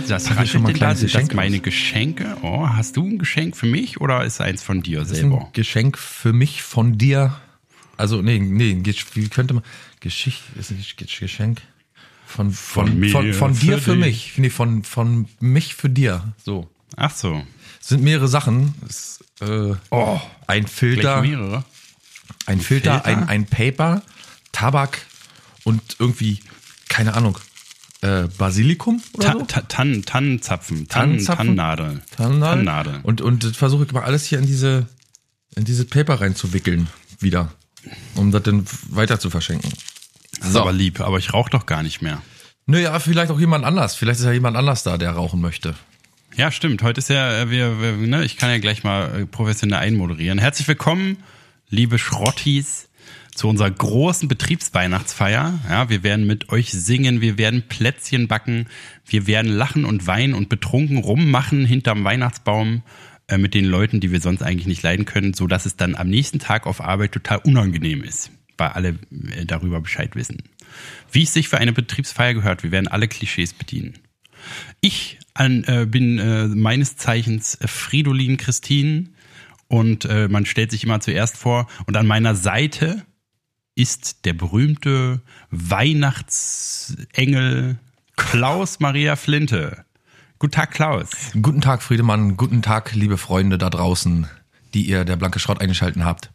da? Das Hab ich schon raschelt mal denn da? Sind das meine Geschenke? Oh, hast du ein Geschenk für mich oder ist eins von dir selber? ein Geschenk für mich von dir. Also, nee, nee, wie könnte man. Geschichte ist ein Gesch- Geschenk. Von, von, Von mir von, von dir für für mich. Nee, von, von mich für dir. So. Ach so. Es sind mehrere Sachen. Es, äh, Oh, ein Filter, mehrere. ein Filter, Filter? ein, ein Paper, Tabak und irgendwie, keine Ahnung, äh, Basilikum oder Ta so? ta Tannen, Tannenzapfen, Tannen, Tannenzapfen? Tannennadel. Tannennadel. Tannennadel. Und, und das versuche ich immer alles hier in diese, in diese Paper reinzuwickeln wieder. Um das dann weiter zu verschenken. Das ist aber lieb, aber ich rauche doch gar nicht mehr. Naja, vielleicht auch jemand anders. Vielleicht ist ja jemand anders da, der rauchen möchte. Ja, stimmt. Heute ist ja, äh, wir, wir ne, ich kann ja gleich mal äh, professionell einmoderieren. Herzlich willkommen, liebe Schrottis, zu unserer großen Betriebsweihnachtsfeier. Ja, wir werden mit euch singen, wir werden Plätzchen backen, wir werden lachen und weinen und betrunken rummachen hinterm Weihnachtsbaum äh, mit den Leuten, die wir sonst eigentlich nicht leiden können, so dass es dann am nächsten Tag auf Arbeit total unangenehm ist, weil alle äh, darüber Bescheid wissen. Wie es sich für eine Betriebsfeier gehört, wir werden alle Klischees bedienen. Ich an, äh, bin äh, meines Zeichens äh, Fridolin Christine und äh, man stellt sich immer zuerst vor und an meiner Seite ist der berühmte Weihnachtsengel Klaus Maria Flinte. Guten Tag, Klaus. Guten Tag, Friedemann. Guten Tag, liebe Freunde da draußen, die ihr der blanke Schrott eingeschalten habt.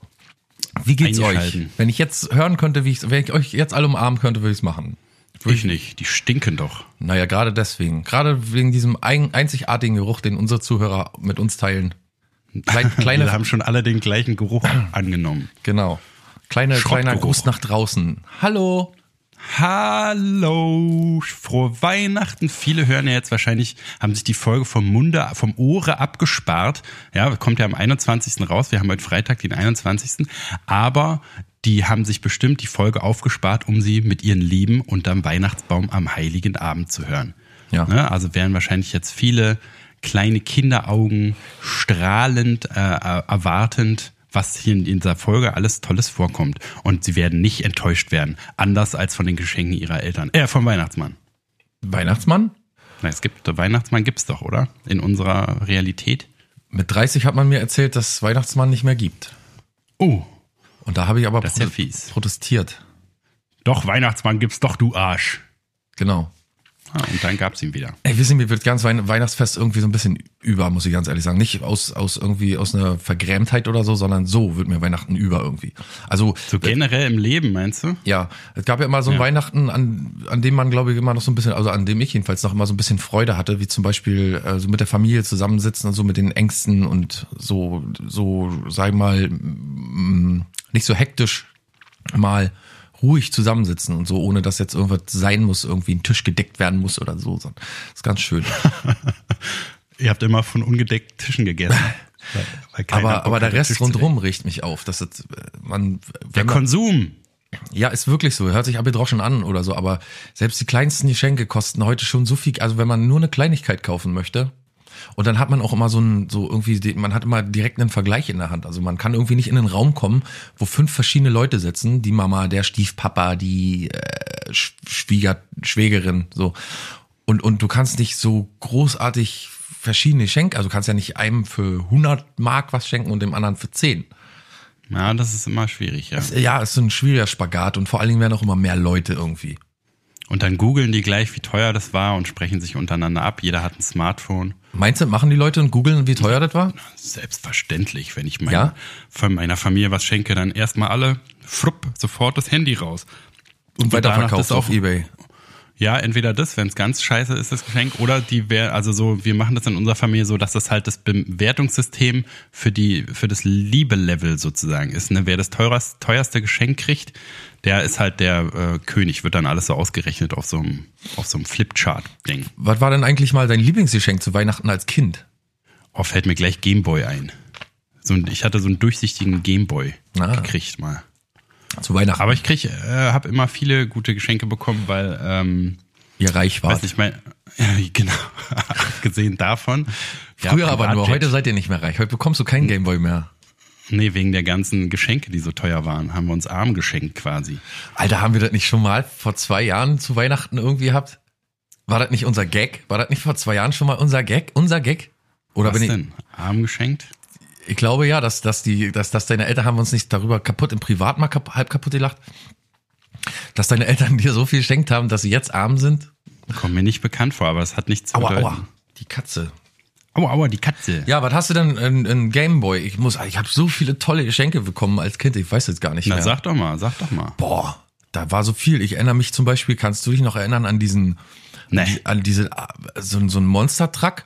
Wie geht's euch? Wenn ich jetzt hören könnte, wie ich, wenn ich euch jetzt alle umarmen könnte, würde ich es machen. Ich nicht, die stinken doch. Naja, gerade deswegen. Gerade wegen diesem ein, einzigartigen Geruch, den unsere Zuhörer mit uns teilen. Klein, Wir kleine, haben schon alle den gleichen Geruch angenommen. genau. Kleine, kleiner. Gruß nach draußen. Hallo. Hallo, frohe Weihnachten. Viele hören ja jetzt wahrscheinlich, haben sich die Folge vom Munde, vom Ohre abgespart. Ja, kommt ja am 21. raus. Wir haben heute Freitag, den 21. Aber die haben sich bestimmt die Folge aufgespart, um sie mit ihren Lieben unterm Weihnachtsbaum am Heiligen Abend zu hören. Ja. Ne? Also werden wahrscheinlich jetzt viele kleine Kinderaugen strahlend, äh, erwartend, was hier in dieser Folge alles Tolles vorkommt. Und sie werden nicht enttäuscht werden. Anders als von den Geschenken ihrer Eltern. Äh, vom Weihnachtsmann. Weihnachtsmann? Na, es gibt, Weihnachtsmann gibt's doch, oder? In unserer Realität. Mit 30 hat man mir erzählt, dass es Weihnachtsmann nicht mehr gibt. Oh, Und da habe ich aber Das ist ja fies. protestiert. doch, Weihnachtsmann gibt's doch, du Arsch. Genau. Ah, und dann gab's ihn wieder. Ey, wissen, mir wird ganz Weihn Weihnachtsfest irgendwie so ein bisschen über, muss ich ganz ehrlich sagen. Nicht aus, aus irgendwie aus einer Vergrämtheit oder so, sondern so wird mir Weihnachten über irgendwie. Also, So generell im Leben, meinst du? ja, es gab ja immer so ein Ja. Weihnachten, an, an dem man, glaube ich, immer noch so ein bisschen, also an dem ich jedenfalls noch immer so ein bisschen Freude hatte, wie zum Beispiel äh, so mit der Familie zusammensitzen und so mit den Ängsten und so, so, sag ich mal, mm, nicht so hektisch mal ruhig zusammensitzen und so, ohne dass jetzt irgendwas sein muss, irgendwie ein Tisch gedeckt werden muss oder so. Das ist ganz schön. Ihr habt immer von ungedeckten Tischen gegessen. Weil, weil aber aber der Rest Tisch rundherum riecht mich auf. Dass das, äh, man, Der wenn man, Konsum. ja, ist wirklich so. Hört sich abgedroschen an oder so. Aber selbst die kleinsten Geschenke kosten heute schon so viel. Also wenn man nur eine Kleinigkeit kaufen möchte. Und dann hat man auch immer so ein, so irgendwie, man hat immer direkt einen Vergleich in der Hand. Also man kann irgendwie nicht in einen Raum kommen, wo fünf verschiedene Leute sitzen. Die Mama, der Stiefpapa, die äh, Sch- Schwieger, Schwägerin, so. Und, und du kannst nicht so großartig verschiedene Geschenke, also du kannst ja nicht einem für 100 Mark was schenken und dem anderen für 10. Ja, das ist immer schwierig, ja. Ja, ist so ein schwieriger Spagat und vor allen Dingen werden auch immer mehr Leute irgendwie. Und dann googeln die gleich, wie teuer das war und sprechen sich untereinander ab. Jeder hat ein Smartphone. Meinst du, machen die Leute und googeln, wie teuer das war? Selbstverständlich, wenn ich mein, Ja? von meiner Familie was schenke, dann erstmal alle, frupp, sofort das Handy raus. Und danach weiterverkauft das auf Ebay. Ja, entweder das, wenn es ganz scheiße ist, das Geschenk, oder die wär, also so, wir machen das in unserer Familie so, dass das halt das Bewertungssystem für die, für das Liebe-Level sozusagen ist. Ne? Wer das teuerste, teuerste Geschenk kriegt, der ist halt der äh, König, wird dann alles so ausgerechnet auf so einem, auf so einem Flipchart-Ding. Was war denn eigentlich mal dein Lieblingsgeschenk zu Weihnachten als Kind? Oh, fällt mir gleich Gameboy ein. So ein, ich hatte so einen durchsichtigen Gameboy Ah. gekriegt mal. Zu Weihnachten, Aber ich krieg, äh, habe immer viele gute Geschenke bekommen, weil ähm, ihr reich weiß wart. nicht mein, genau, abgesehen davon. ja, Früher aber nur, heute seid ihr nicht mehr reich. Heute bekommst du keinen Gameboy mehr. Nee, wegen der ganzen Geschenke, die so teuer waren, haben wir uns arm geschenkt quasi. Alter, haben wir das nicht schon mal vor zwei Jahren zu Weihnachten irgendwie gehabt? War das nicht unser Gag? War das nicht vor zwei Jahren schon mal unser Gag? Unser Gag? Oder Was bin ich, denn? Arm geschenkt? Ich glaube ja, dass, dass die, dass, dass deine Eltern haben uns nicht darüber kaputt, im Privat mal kap halb kaputt gelacht, dass deine Eltern dir so viel geschenkt haben, dass sie jetzt arm sind. Kommt mir nicht bekannt vor, aber es hat nichts zu Aua, bedeuten. aua, die Katze. Aua, aua, die Katze. Ja, was hast du denn in, in Gameboy? Ich muss, ich habe so viele tolle Geschenke bekommen als Kind, ich weiß jetzt gar nicht Na, mehr. sag doch mal, sag doch mal. Boah, da war so viel. Ich erinnere mich zum Beispiel, kannst du dich noch erinnern an diesen, Nee. an diese, so, so ein Monster-Truck?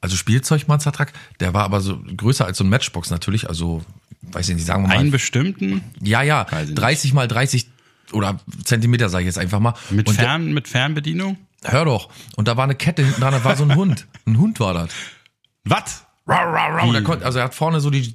Also Spielzeug-Monster-Truck. Der war aber so größer als so ein Matchbox natürlich. Also, weiß ich nicht, sagen wir mal. Einen bestimmten ja, ja, Weiß ich nicht. 30 mal 30 oder Zentimeter, sage ich jetzt einfach mal. mit, Und der- Fern, mit Fernbedienung? hör doch. Und da war eine Kette hinten dran, da war so ein Hund. Ein Hund war das. Was? Und der konnte, also er hat vorne so die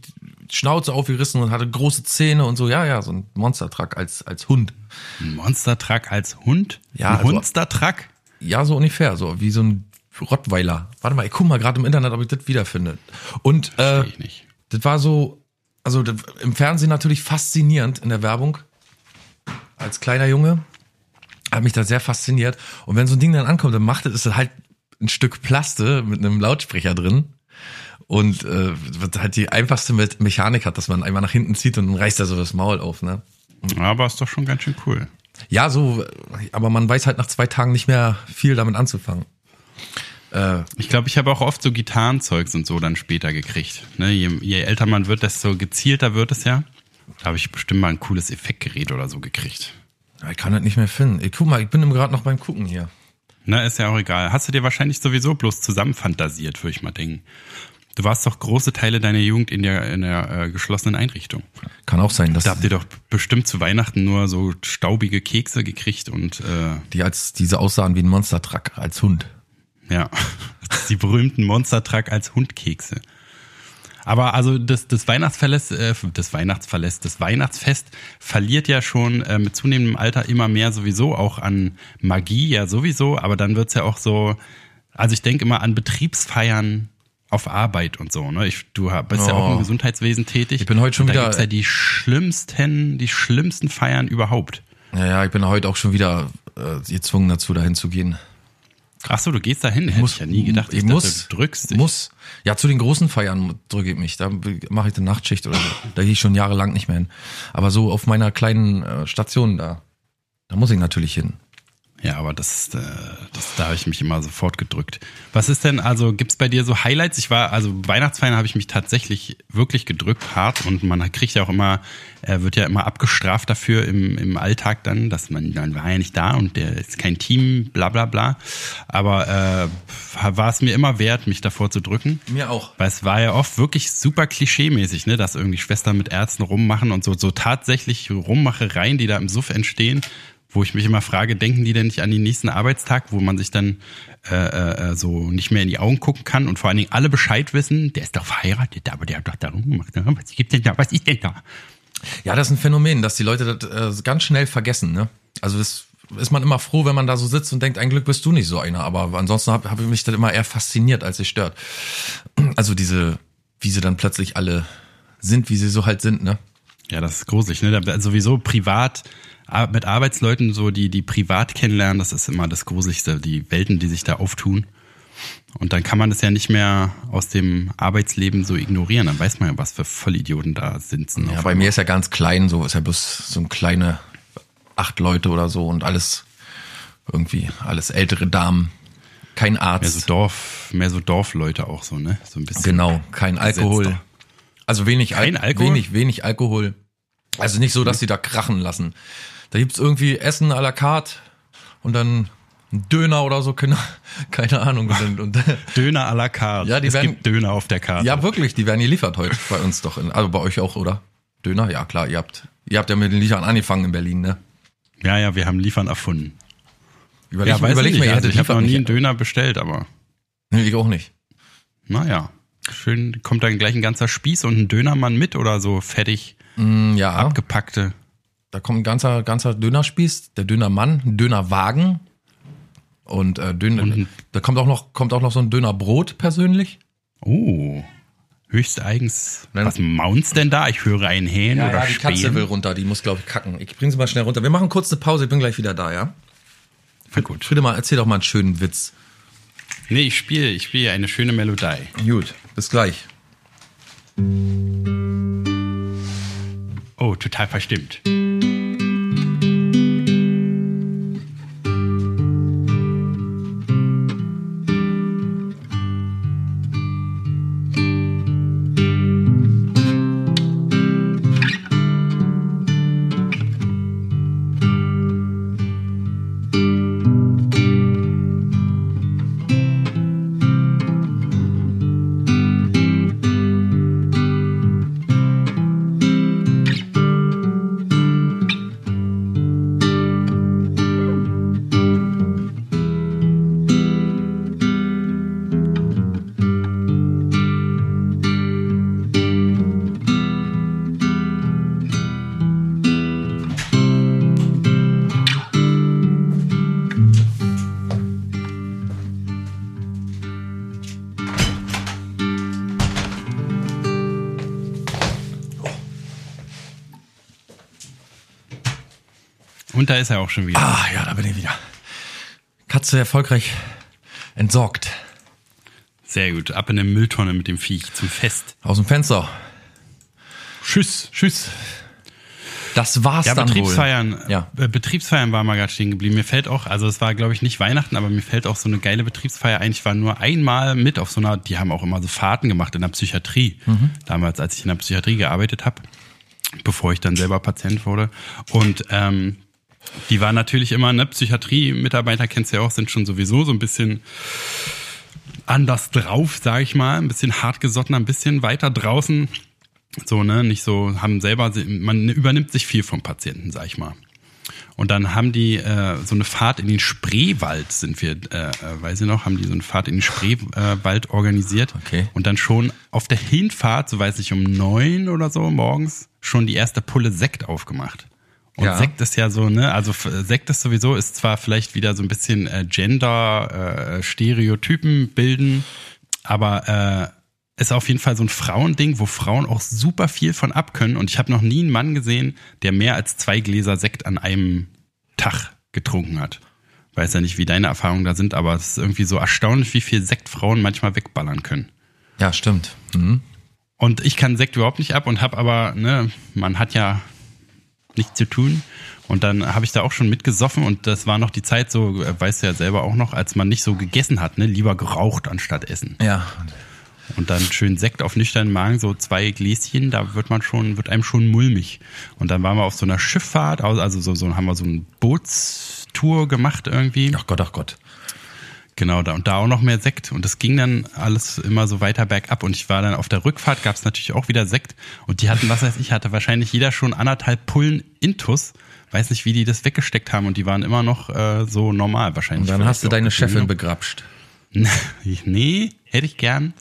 Schnauze aufgerissen und hatte große Zähne und so. Ja, ja, so ein Monster-Truck als, als Hund. Ein Monster-Truck als Hund? Ja, Ein also- Hunster-Truck? Ja, so ungefähr, so wie so ein Rottweiler. Warte mal, ich guck mal gerade im Internet, ob ich das wiederfinde. Und äh, Versteh ich nicht. das war so, also das, im Fernsehen natürlich faszinierend in der Werbung. Als kleiner Junge hat mich das sehr fasziniert. Und wenn so ein Ding dann ankommt, dann macht es ist das halt ein Stück Plaste mit einem Lautsprecher drin. Und äh, halt die einfachste Me- Mechanik hat, dass man einmal nach hinten zieht und dann reißt er so das Maul auf, ne? Aber ist doch schon ganz schön cool. Ja, so, aber man weiß halt nach zwei Tagen nicht mehr viel damit anzufangen. Ich glaube, ich habe auch oft so Gitarrenzeugs und so dann später gekriegt. Ne, je, je älter man wird, desto gezielter wird es ja. Da habe ich bestimmt mal ein cooles Effektgerät oder so gekriegt. Ich kann das nicht mehr finden. Ich guck mal, ich bin gerade noch beim Gucken hier. Na, ist ja auch egal. Hast du dir wahrscheinlich sowieso bloß zusammenfantasiert, würde ich mal denken. Du warst doch große Teile deiner Jugend in der, in der äh, geschlossenen Einrichtung. Kann auch sein, dass Da habt ihr doch bestimmt zu Weihnachten nur so staubige Kekse gekriegt und äh, die als diese aussahen wie ein Monster-Truck als Hund. Ja, die berühmten Monster-Truck als Hundkekse. Aber also das, das Weihnachtsverlässt, äh, das Weihnachtsverlässt, das Weihnachtsfest verliert ja schon äh, mit zunehmendem Alter immer mehr sowieso auch an Magie, ja sowieso, aber dann wird's ja auch so, also ich denke immer an Betriebsfeiern auf Arbeit und so. Ne? Ich, du bist ja auch Oh. im Gesundheitswesen tätig. Ich bin heute schon da wieder- gibt's ja die schlimmsten, die schlimmsten Feiern überhaupt. Ja, ja, ich bin heute auch schon wieder äh, gezwungen dazu, dahin zu gehen. Ach so, du gehst dahin. Hätte ich ja nie gedacht. ich dachte, muss, du drückst dich. muss. Ja, zu den großen Feiern drücke ich mich. Da mache ich eine Nachtschicht oder so. Da gehe ich schon jahrelang nicht mehr hin. Aber so auf meiner kleinen äh, Station da, da muss ich natürlich hin. Ja, aber das, äh, das da habe ich mich immer sofort gedrückt. Was ist denn, also gibt's bei dir so Highlights? Ich war, also Weihnachtsfeiern habe ich mich tatsächlich wirklich gedrückt, hart und man kriegt ja auch immer, er wird ja immer abgestraft dafür im, im Alltag dann, dass man, man war ja nicht da und der ist kein Team, bla bla bla. Aber äh, war es mir immer wert, mich davor zu drücken. Mir auch. Weil es war ja oft wirklich super klischeemäßig, ne, dass irgendwie Schwestern mit Ärzten rummachen und so, so tatsächlich Rummachereien, die da im Suff entstehen, wo ich mich immer frage, denken die denn nicht an den nächsten Arbeitstag, wo man sich dann äh, äh, so nicht mehr in die Augen gucken kann und vor allen Dingen alle Bescheid wissen, der ist doch verheiratet, aber der hat doch da rumgemacht. ne? Was gibt denn da? Was ist denn da? Ja, das ist ein Phänomen, dass die Leute das äh, ganz schnell vergessen. Ne? Also das ist man immer froh, wenn man da so sitzt und denkt, ein Glück bist du nicht so einer. Aber ansonsten habe hab ich mich das immer eher fasziniert, als es stört. Also diese, wie sie dann plötzlich alle sind, wie sie so halt sind. Ne? Ja, das ist gruselig, ne? Da- Sowieso privat mit Arbeitsleuten so, die die privat kennenlernen, das ist immer das Gruseligste, die Welten, die sich da auftun. Und dann kann man das ja nicht mehr aus dem Arbeitsleben so ignorieren. Dann weiß man ja, was für Vollidioten da sitzen. Ja, bei mir ist ja ganz klein, so ist ja bloß so ein kleine acht Leute oder so und alles irgendwie alles ältere Damen, kein mehr so Arzt, Dorf, mehr so Dorfleute auch so, ne? So ein bisschen. genau, kein Alkohol, Gesetzter. also wenig, Al Kein Alkohol? wenig, wenig Alkohol. Also nicht so, dass die da krachen lassen. Da gibt's irgendwie Essen à la carte und dann ein Döner oder so, keine, keine Ahnung. Und, und, Döner à la carte. Ja, die es werden- gibt Döner auf der Karte. ja, wirklich, die werden geliefert heute bei uns doch. In, also bei euch auch, oder? Döner? Ja, klar, ihr habt, ihr habt ja mit den Liefern angefangen in Berlin, ne? ja, ja, wir haben Liefern erfunden. Überleg, ja, weiß überleg mal, nicht. Also ich habe noch nie einen. Döner bestellt, aber Nee, ich auch nicht. naja. Schön, kommt dann gleich ein ganzer Spieß und ein Dönermann mit oder so fertig Mm, Ja, abgepackte. Da kommt ein ganzer, ganzer Dönerspieß, der Dönermann, ein Dönerwagen und, äh, Döner, Und da kommt auch noch, kommt auch noch so ein Dönerbrot persönlich. Oh, höchst eigens. Was maunst denn da? Ich höre einen Hähn oder die Spähen. Katze will runter, die muss, glaube ich, kacken. Ich bring sie mal schnell runter. Wir machen kurz eine Pause, ich bin gleich wieder da, ja? Gut. Friedemann, erzähl doch mal einen schönen Witz. Nee, ich spiele, ich spiele eine schöne Melodie. Gut, bis gleich. Oh, total verstimmt. Ist er auch schon wieder. Ah, ja, da bin ich wieder. Katze erfolgreich entsorgt. Sehr gut. Ab in der Mülltonne mit dem Viech zum Fest. Aus dem Fenster. Tschüss. Tschüss. Das war's Ja, dann Betriebsfeiern. wohl. Ja. äh, Betriebsfeiern war mal gerade stehen geblieben. Mir fällt auch, also es war glaube ich nicht Weihnachten, aber mir fällt auch so eine geile Betriebsfeier ein. Ich war nur einmal mit auf so einer, die haben auch immer so Fahrten gemacht in der Psychiatrie. Mhm. Damals, als ich in der Psychiatrie gearbeitet habe, bevor ich dann selber Patient wurde. Und ähm, die war natürlich immer, ne, Psychiatrie-Mitarbeiter kennst du ja auch, sind schon sowieso so ein bisschen anders drauf, sage ich mal, ein bisschen hartgesottener, ein bisschen weiter draußen. So, ne, nicht so, haben selber, man übernimmt sich viel vom Patienten, sag ich mal. Und dann haben die äh, so eine Fahrt in den Spreewald, sind wir, äh, äh, weiß ich noch, haben die so eine Fahrt in den Spreewald organisiert. Okay. Und dann schon auf der Hinfahrt, so weiß ich, um neun oder so morgens, schon die erste Pulle Sekt aufgemacht. Und Ja. Sekt ist ja so, ne, also Sekt ist sowieso, ist zwar vielleicht wieder so ein bisschen äh, Gender, äh, Stereotypen bilden, aber äh, ist auf jeden Fall so ein Frauending, wo Frauen auch super viel von abkönnen. Und ich habe noch nie einen Mann gesehen, der mehr als zwei Gläser Sekt an einem Tag getrunken hat. Weiß ja nicht, wie deine Erfahrungen da sind, aber es ist irgendwie so erstaunlich, wie viel Sekt Frauen manchmal wegballern können. Ja, stimmt. Mhm. Und ich kann Sekt überhaupt nicht ab und habe aber, ne, man hat ja nichts zu tun. Und dann habe ich da auch schon mitgesoffen und das war noch die Zeit so, äh, weißt du ja selber auch noch, als man nicht so gegessen hat, ne, lieber geraucht anstatt essen. Ja. Und dann schön Sekt auf nüchternen Magen, so zwei Gläschen, da wird man schon, wird einem schon mulmig. Und dann waren wir auf so einer Schifffahrt, also so, so haben wir so eine Bootstour gemacht irgendwie. Ach Gott, ach Gott. Genau, da und da auch noch mehr Sekt. Und das ging dann alles immer so weiter bergab. Und ich war dann auf der Rückfahrt, gab es natürlich auch wieder Sekt. Und die hatten, was weiß ich, hatte wahrscheinlich jeder schon anderthalb Pullen Intus. Weiß nicht, wie die das weggesteckt haben. Und die waren immer noch äh, so normal wahrscheinlich. Und dann hast du deine Chefin begrapscht. nee, hätte ich gern.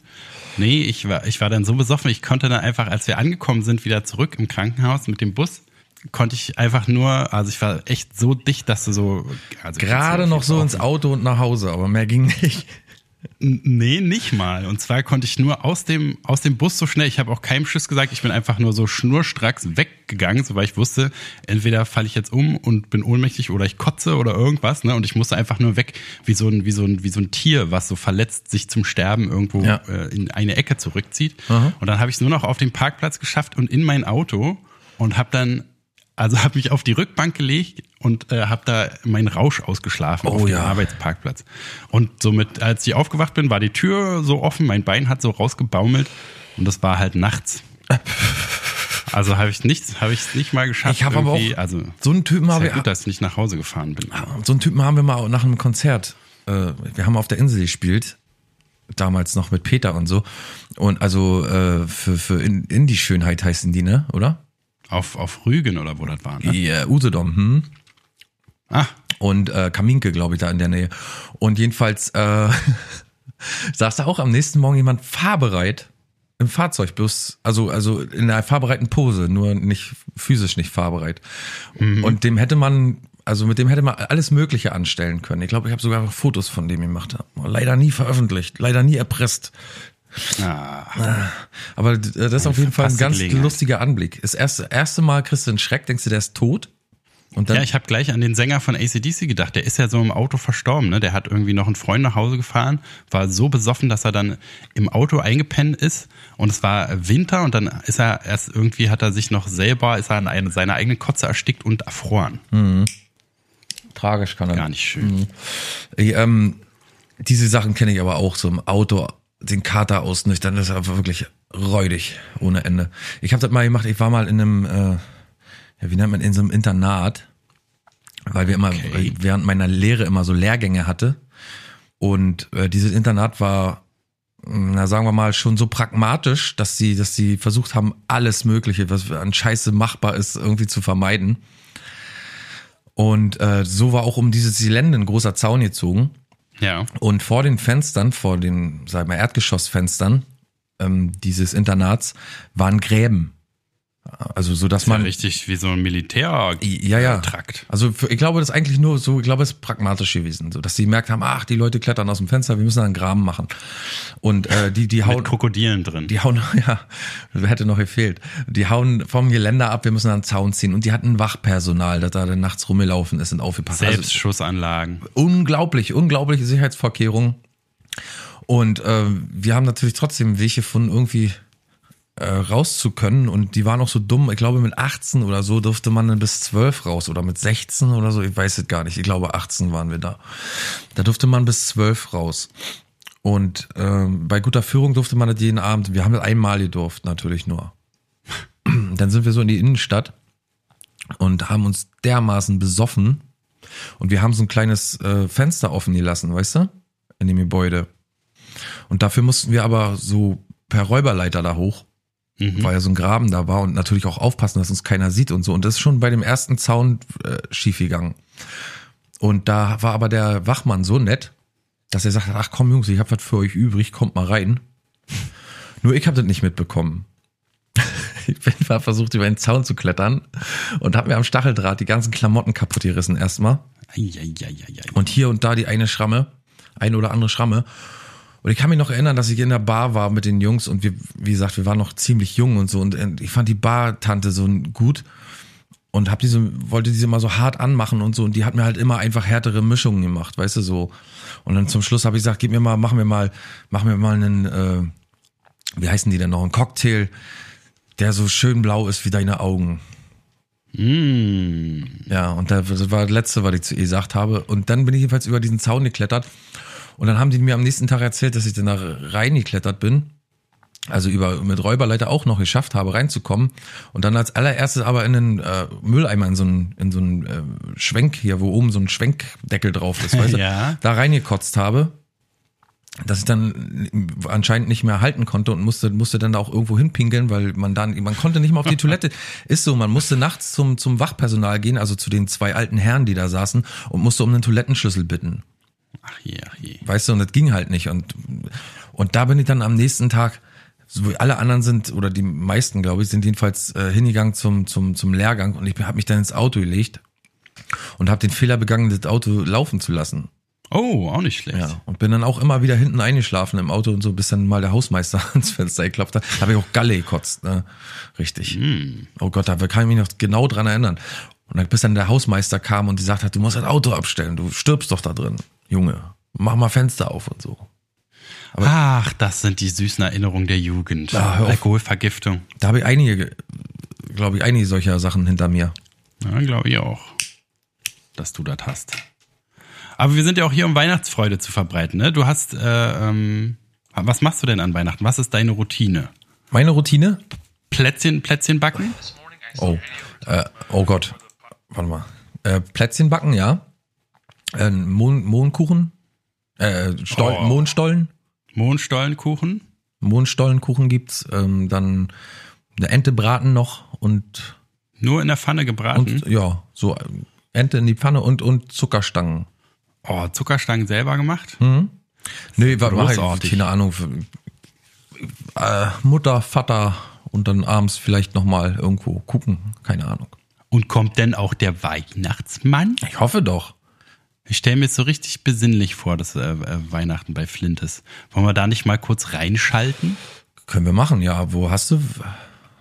Nee, ich war, ich war dann so besoffen, ich konnte dann einfach, als wir angekommen sind, wieder zurück im Krankenhaus mit dem Bus, konnte ich einfach nur, also ich war echt so dicht, dass du so. Also Gerade noch so ins Auto und nach Hause, aber mehr ging nicht. Nee, nicht mal. Und zwar konnte ich nur aus dem, aus dem Bus so schnell, ich habe auch keinem Schiss gesagt, ich bin einfach nur so schnurstracks weggegangen, so weil ich wusste, entweder falle ich jetzt um und bin ohnmächtig oder ich kotze oder irgendwas, ne? Und ich musste einfach nur weg, wie so ein, wie so ein, wie so ein Tier, was so verletzt sich zum Sterben irgendwo Ja. äh, in eine Ecke zurückzieht. Aha. Und dann habe ich es nur noch auf den Parkplatz geschafft und in mein Auto und habe dann also habe mich auf die Rückbank gelegt und äh, habe da meinen Rausch ausgeschlafen Oh auf dem ja. Arbeitsparkplatz. Und somit, als ich aufgewacht bin, war die Tür so offen, mein Bein hat so rausgebaumelt und das war halt nachts. Also habe ich nichts, habe ich nicht mal geschafft. Ich habe aber auch also so einen Typen habe ja ich, gut, dass ich nicht nach Hause gefahren bin. so einen Typen haben wir mal nach einem Konzert. Äh, wir haben auf der Insel gespielt, damals noch mit Peter und so. Und also äh, für für in, Indie-Schönheit heißen die, ne? Oder? Auf, auf Rügen oder wo das war, ne? Ja, Usedom, hm? Ah, und äh, Kaminke, glaube ich, da in der Nähe. Und jedenfalls äh, saß da auch am nächsten Morgen jemand fahrbereit im Fahrzeug, bloß, also, also in einer fahrbereiten Pose, nur nicht physisch nicht fahrbereit. Und dem hätte man, also mit dem hätte man alles Mögliche anstellen können. Ich glaube, ich habe sogar noch Fotos von dem gemacht. Leider nie veröffentlicht, leider nie erpresst. Ah, Aber äh, das ist auf jeden Fall ein ganz lustiger Anblick. Das erste, erste Mal kriegst du einen Schreck, denkst du, der ist tot. Und dann, ja, ich habe gleich an den Sänger von ACDC gedacht. Der ist ja so im Auto verstorben. Ne? Der hat irgendwie noch einen Freund nach Hause gefahren, war so besoffen, dass er dann im Auto eingepennt ist. Und es war Winter und dann ist er erst irgendwie, hat er sich noch selber, ist er an eine, seine eigene Kotze erstickt und erfroren. tragisch kann er. Gar nicht schön. Ich, ähm, diese Sachen kenne ich aber auch so im Auto, den Kater ausnüchtern, das ist einfach wirklich räudig ohne Ende. Ich habe das mal gemacht, ich war mal in einem, äh, ja, wie nennt man, in so einem Internat, weil wir immer Okay. während meiner Lehre immer so Lehrgänge hatte. Und äh, dieses Internat war, na sagen wir mal, schon so pragmatisch, dass sie, dass sie versucht haben, alles Mögliche, was an Scheiße machbar ist, irgendwie zu vermeiden. Und äh, so war auch um dieses Gelände ein großer Zaun gezogen. Ja. Und vor den Fenstern, vor den, sag mal, Erdgeschossfenstern ähm, dieses Internats waren Gräben. Also so, dass Ist ja man richtig wie so ein Militär ja, ja. Trakt. Also für, ich glaube, das ist eigentlich nur so, ich glaube, es ist pragmatisch gewesen, so dass sie gemerkt haben, ach, die Leute klettern aus dem Fenster, wir müssen einen Graben machen. Und äh, die die hauen Mit Krokodilen drin. die hauen ja, hätte noch gefehlt. Die hauen vom Geländer ab, wir müssen einen Zaun ziehen und die hatten Wachpersonal, das da dann nachts rumgelaufen ist und aufgepasst. Also, Selbstschussanlagen. unglaublich, unglaubliche Sicherheitsvorkehrungen. Und äh, wir haben natürlich trotzdem Wege gefunden, irgendwie äh, raus zu können. Und die waren auch so dumm. Ich glaube, mit 18 oder so durfte man dann bis 12 raus oder mit 16 oder so. Ich weiß es gar nicht. Ich glaube, 18 waren wir da. Da durfte man bis 12 raus. Und ähm, bei guter Führung durfte man das jeden Abend. Wir haben das einmal gedurft, natürlich nur. Dann sind wir so in die Innenstadt und haben uns dermaßen besoffen. Und wir haben so ein kleines äh, Fenster offen gelassen, weißt du? In dem Gebäude. Und dafür mussten wir aber so per Räuberleiter da hoch, weil ja so ein Graben da war und natürlich auch aufpassen, dass uns keiner sieht und so. Und das ist schon bei dem ersten Zaun äh, schief gegangen. Und da war aber der Wachmann so nett, dass er sagte, ach komm Jungs, ich hab was für euch übrig, kommt mal rein. Nur ich habe das nicht mitbekommen. Ich bin war versucht, über den Zaun zu klettern und habe mir am Stacheldraht die ganzen Klamotten kaputt gerissen erstmal. Und hier und da die eine Schramme, eine oder andere Schramme. Und ich kann mich noch erinnern, dass ich in der Bar war mit den Jungs und wir, wie gesagt, wir waren noch ziemlich jung und so. Und äh, ich fand die Bar-Tante so gut und hab diese, wollte diese mal so hart anmachen und so. Und die hat mir halt immer einfach härtere Mischungen gemacht, weißt du, so. Und dann zum Schluss habe ich gesagt, gib mir mal, machen wir mal, machen wir mal einen, äh, wie heißen die denn noch, einen Cocktail, der so schön blau ist wie deine Augen. Mm. Ja, und das war das Letzte, was ich zu ihr gesagt habe. Und dann bin ich jedenfalls über diesen Zaun geklettert. Und dann haben die mir am nächsten Tag erzählt, dass ich dann da reingeklettert bin. Also über mit Räuberleiter auch noch geschafft habe, reinzukommen. Und dann als allererstes aber in den äh, Mülleimer, in so einen, in so einen äh, Schwenk hier, wo oben so ein Schwenkdeckel drauf ist, weißt du, Ja. da reingekotzt habe. Dass ich dann anscheinend nicht mehr halten konnte und musste, musste dann da auch irgendwo hinpinkeln, weil man dann, man konnte nicht mehr auf die Toilette. Ist so, man musste nachts zum, zum Wachpersonal gehen, also zu den zwei alten Herren, die da saßen, und musste um einen Toilettenschlüssel bitten. Ach je, ach je. Weißt du, und das ging halt nicht. Und, und da bin ich dann am nächsten Tag, so wie alle anderen sind, oder die meisten, glaube ich, sind jedenfalls äh, hingegangen zum, zum, zum Lehrgang und ich habe mich dann ins Auto gelegt und habe den Fehler begangen, das Auto laufen zu lassen. Oh, auch nicht schlecht. Ja, und bin dann auch immer wieder hinten eingeschlafen im Auto und so, bis dann mal der Hausmeister ans Fenster geklopft hat. Da habe ich auch Galle gekotzt, ne? Richtig. Oh Gott, da kann ich mich noch genau dran erinnern. Und dann, bis dann der Hausmeister kam und die sagt hat, du musst das Auto abstellen, du stirbst doch da drin, Junge. Mach mal Fenster auf und so. Ach, das sind die süßen Erinnerungen der Jugend. Auf. Alkoholvergiftung. Da habe ich einige, glaube ich, einige solcher Sachen hinter mir. Ja, glaube ich auch, dass du das hast. Aber wir sind ja auch hier, um Weihnachtsfreude zu verbreiten. Ne? Du hast, äh, ähm, was machst du denn an Weihnachten? Was ist deine Routine? Meine Routine? Plätzchen, Plätzchen backen? Oh, äh, oh Gott. Warte mal. Äh, Plätzchen backen, ja. Äh, Mohn, Mohnkuchen. Äh, Stol Oh. Mohnstollen. Mohnstollenkuchen? Mohnstollenkuchen gibt's. Ähm, dann eine Ente braten noch und, Nur in der Pfanne gebraten? und ja, so ähm, Ente in die Pfanne und, und Zuckerstangen. oh, Zuckerstangen selber gemacht? Nee, war, war halt, großartig. keine Ahnung. Äh, Mutter, Vater und dann abends vielleicht nochmal irgendwo gucken. Keine Ahnung. Und kommt denn auch der Weihnachtsmann? Ich hoffe doch. Ich stelle mir jetzt so richtig besinnlich vor, dass äh, äh, Weihnachten bei Flint ist. Wollen wir da nicht mal kurz reinschalten? Können wir machen, ja. Wo hast du,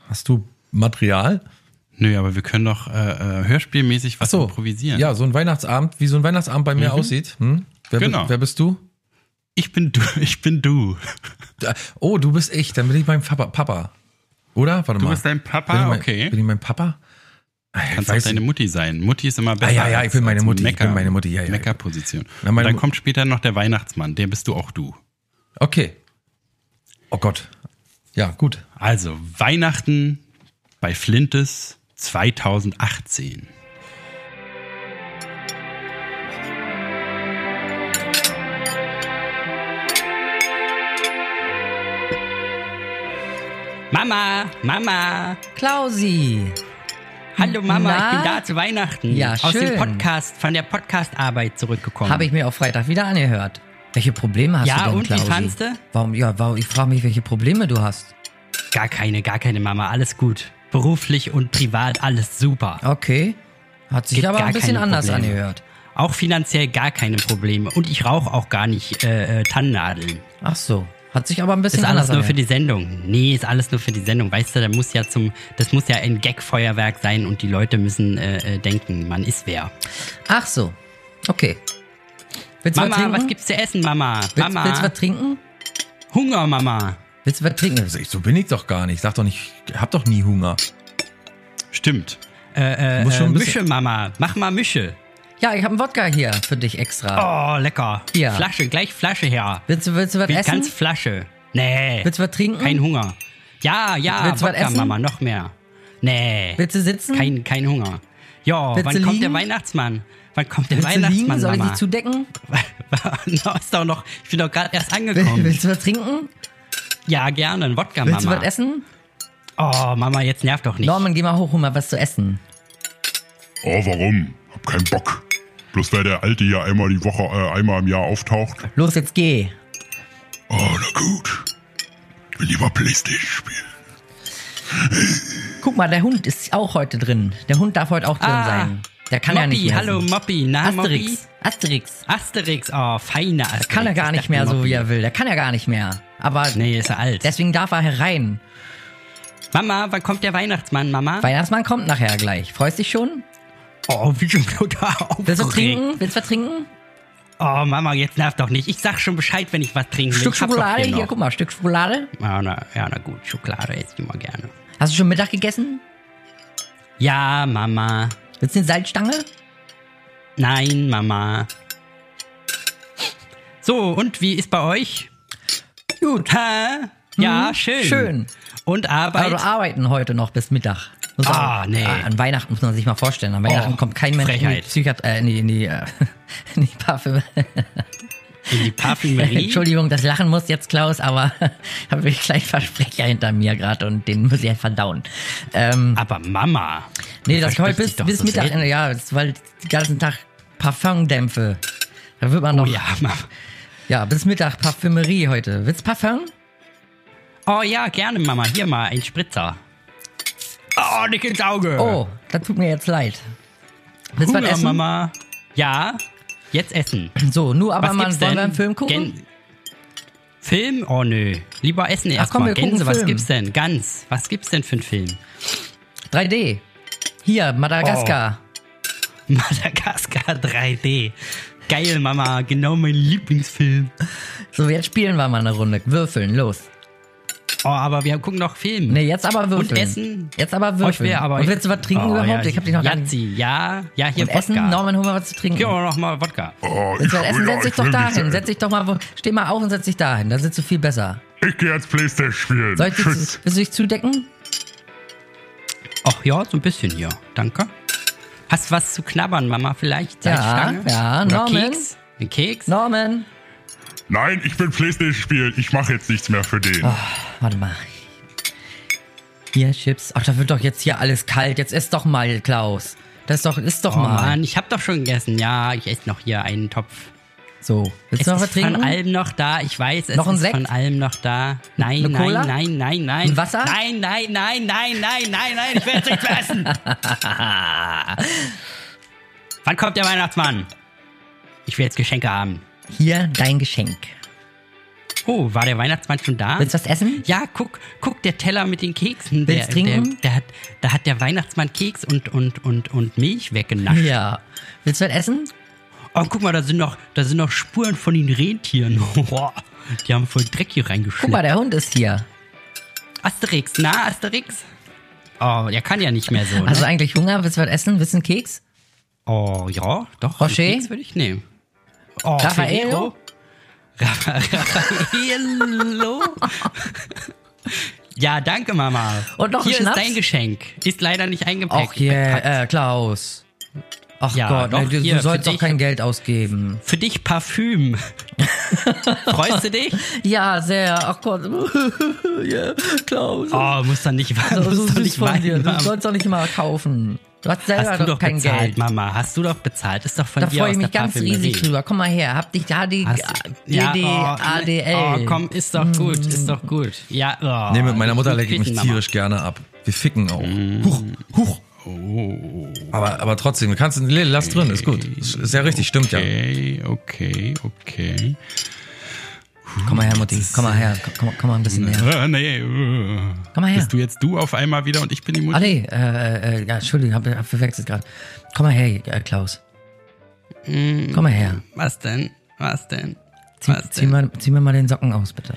hast du Material? Nö, aber wir können doch äh, äh, hörspielmäßig was so, improvisieren. Ja, so ein Weihnachtsabend, wie so ein Weihnachtsabend bei mir aussieht. Hm? Wer, Genau. wer bist du? Ich bin du, ich bin du. Oh, du bist ich, dann bin ich mein Papa. Papa. Oder? Warte Du mal. bist dein Papa? bin mein, Okay. Bin ich mein Papa? Ah, ich Kannst auch deine. Mutti sein. Mutti ist immer besser. ja, ja, ich als- bin meine Mutti, ich Mecker, bin meine Mutti, ja, ja. Meckerposition. Na, dann kommt später noch der Weihnachtsmann. Der bist du auch du. Okay. Oh Gott. Ja, gut. Also, Weihnachten bei Flintes 2018. Mama, Mama, Klausi. Hallo Mama, Na? ich bin da zu Weihnachten. Ja, Aus dem schön. Podcast, von der Podcast-Arbeit zurückgekommen. Habe ich mir auf Freitag wieder angehört. Welche Probleme hast Ja, du denn, und wie fandst du? Warum, ja, warum, ich frage mich, welche Probleme du hast. Gar keine, gar keine Mama, alles gut. Beruflich und privat alles super. Okay. Hat sich Gibt aber ein bisschen anders Probleme. angehört. Auch finanziell gar keine Probleme. Und ich rauche auch gar nicht äh, äh, Tannennadeln. Ach so. Hat sich aber ein bisschen Ist alles anders nur für die Sendung. Nee, ist alles nur für die Sendung. Weißt du, da muss ja zum, das muss ja ein Gag-Feuerwerk sein und die Leute müssen äh, äh, denken, man ist wer. Ach so. Okay. Willst du was Mama, trinken? was gibt's zu essen, Mama? willst, Mama, willst du was trinken? Hunger, Mama. Willst du was trinken? Also ich, so bin ich doch gar nicht. Sag doch nicht, ich hab doch nie Hunger. Stimmt. Äh, äh, Muss schon äh, ein bisschen- Mische, Mama. Mach mal Mische. Ja, ich habe einen Wodka hier für dich extra. Oh, lecker. Ja. Flasche, gleich Flasche her. Willst du, willst du was Wie essen? ganz Flasche. Nee. Willst du was trinken? Kein Hunger. Ja, ja, Willst du was Wodka, essen? Mama, noch mehr. Nee. Willst du sitzen? Kein, kein Hunger. Ja, wann kommt der liegen? Weihnachtsmann? Wann kommt der Willst Weihnachtsmann, liegen? Soll ich Mama? dich zudecken? ist doch noch, ich bin doch gerade erst angekommen. Willst du was trinken? ja, gerne, ein Wodka, Willst du Mama. was essen? Oh, Mama, jetzt nervt doch nicht. Norman, geh mal hoch, hol mal was zu essen. Oh, warum? Hab keinen Bock. Bloß weil der Alte hier einmal die Woche, äh, einmal im Jahr auftaucht. Los, jetzt geh. Oh, na gut. Ich will lieber Playstation spielen. Guck mal, der Hund ist auch heute drin. Der Hund darf heute auch drin Ah, sein. Der kann ja Moppi, nicht mehr. hallo. Moppi, na? Asterix. Asterix. Asterix, oh, feine Asterix. Kann er gar Ich nicht mehr so, wie er will. Der kann ja gar nicht mehr. Aber Nee, ist er alt. deswegen darf er herein. Mama, wann kommt der Weihnachtsmann, Mama? Weihnachtsmann kommt nachher gleich. Freust dich schon? Oh, wie schon total Willst du aufgeregt. trinken? Willst du was trinken? Oh, Mama, jetzt nerv doch nicht. Ich sag schon Bescheid, wenn ich was trinken will. Stück Schokolade? hier guck mal, Stück Schokolade. Ja, na, ja, na gut, Schokolade esse ich immer gerne. Hast du schon Mittag gegessen? Ja, Mama. Willst du eine Salzstange? Nein, Mama. So, und wie ist bei euch? Gut. Hä? Ja, Hm, schön. schön. Und Arbeit? wir arbeiten heute noch bis Mittag. Muss Ah, man- nee. An Weihnachten muss man sich mal vorstellen. An Weihnachten Oh, kommt kein Mensch in die Frechheit. Psychiat äh, in die, in die, äh, in die Parfüm. In die Parfümerie? Entschuldigung, das Lachen muss jetzt Klaus, aber habe ich gleich Versprecher hinter mir gerade und den muss ich halt verdauen. Ähm, Aber Mama. nee, das heute bis, bis so Mittag, selten. ja, weil den ganzen Tag Parfumdämpfe. Da wird man noch, Oh ja, Mama. ja, bis Mittag Parfümerie heute. Willst Parfum? Oh ja, gerne, Mama. Hier mal, ein Spritzer. Oh, nicht ins Auge. Oh, das tut mir jetzt leid. Willst du was Hunger, essen? Mama. Ja, jetzt essen. So, nur aber Was mal, gibt's wollen denn? wir einen Film gucken? Gen Film? Oh nö. Lieber essen Ach komm, erstmal. wir gucken Gänse, was Film. gibt's denn? Ganz. Was gibt's denn für einen Film? 3D. Hier, Madagaskar. Madagaskar 3D. Geil, Mama. Genau mein Lieblingsfilm. So, jetzt spielen wir mal eine Runde. Würfeln, los. Oh, aber wir gucken noch Film. Nee, jetzt aber würfeln. Und essen? Jetzt aber Oh, ich würfeln. will aber. Und willst du was trinken oh, überhaupt? Ja, ich hab dich noch gar nicht. Ja. Ja, hier Und essen? Wodka. Norman, hol mal was zu trinken. Gib mir noch mal Wodka. Oh, du was essen? ja, Setz dich ich doch will dahin. nicht- Setz dich doch mal, steh mal auf und setz dich dahin. Da sitzt du viel besser. Ich gehe jetzt Playstation spielen. Soll ich dich, Tschüss. willst du dich zudecken? Ach ja, so ein bisschen hier. Danke. Hast was zu knabbern, Mama, vielleicht? Ja, ja, Oder Norman. Keks? Ein Keks? Norman. Nein, ich will Playstation spielen. Ich mache jetzt nichts mehr für den. Warte mal. Hier, Chips. Ach, da wird doch jetzt hier alles kalt. Jetzt isst doch mal, Klaus. Das ist doch, isst doch Oh mal. Mann, ich hab doch schon gegessen. Ja, ich esse noch hier einen Topf. So, willst Es du noch was ist von trinken? allem noch da. Ich weiß, es Noch ein ist Sekt? von allem noch da. Nein, Eine nein, Cola? nein, nein, nein. Ein Wasser? Nein, nein, nein, nein, nein, nein, nein. Ich will jetzt nichts mehr essen. Wann kommt der Weihnachtsmann? Ich will jetzt Geschenke haben. Hier dein Geschenk. Oh, war der Weihnachtsmann schon da? Willst du was essen? Ja, guck, guck, der Teller mit den Keksen. Der, Willst trinken? Der, der hat, da hat der Weihnachtsmann Keks und, und, und, und Milch weggenascht. Ja. Willst du was essen? Oh, guck mal, da sind noch, da sind noch Spuren von den Rentieren. Die haben voll Dreck hier Guck reingeschleppt. mal, der Hund ist hier. Asterix, na, Asterix? Oh, der kann ja nicht mehr so, ne? Du eigentlich Hunger? Willst du was essen? Willst du einen Keks? oh, ja, doch. Rocher? einen Keks würde ich nehmen. Oh, Raffaello? Raffaello? ja, danke, Mama. Und noch ein Hier ist dein Geschenk. Ist leider nicht eingepackt. Ach hier, äh, Klaus. Ach Ja, Gott, doch, ne, du, hier, du sollst doch dich. kein Geld ausgeben. Für dich Parfüm. Freust du dich? Ja, sehr. Ach Gott. ja, Klaus. Oh, muss dann nicht, so, muss so doch süß nicht von dir. weinen. Du sollst doch nicht mal kaufen. Du hast selber Hast du doch doch kein bezahlt, Geld. Mama. Hast du doch bezahlt. Ist doch von Da dir freue aus ich mich ganz Parfümerie. riesig drüber. Komm mal her. Hab dich HD, Hast du- ja, oh, ADL. Oh, komm, ist doch gut, ist doch gut. Ja, oh, Nee, mit meiner Mutter lege ich mich tierisch gerne ab. Wir ficken auch. Huch, huch. Aber, aber trotzdem, du kannst, nee, lass drin, ist gut. Ist, ja richtig, stimmt ja. Okay, okay, okay. Komm mal her, Mutti. Komm mal her. Komm, komm, mal ein bisschen näher. Äh, nee, äh. Komm mal her. Bist du jetzt du auf einmal wieder und ich bin die Mutter? Ah, nee. Äh, äh, ja, Entschuldigung, hab, hab verwechselt gerade. Komm mal her, äh, Klaus. Komm mal her. Was denn? Was denn? Zieh, Was zieh, denn? mal, zieh mir mal den Socken aus, bitte.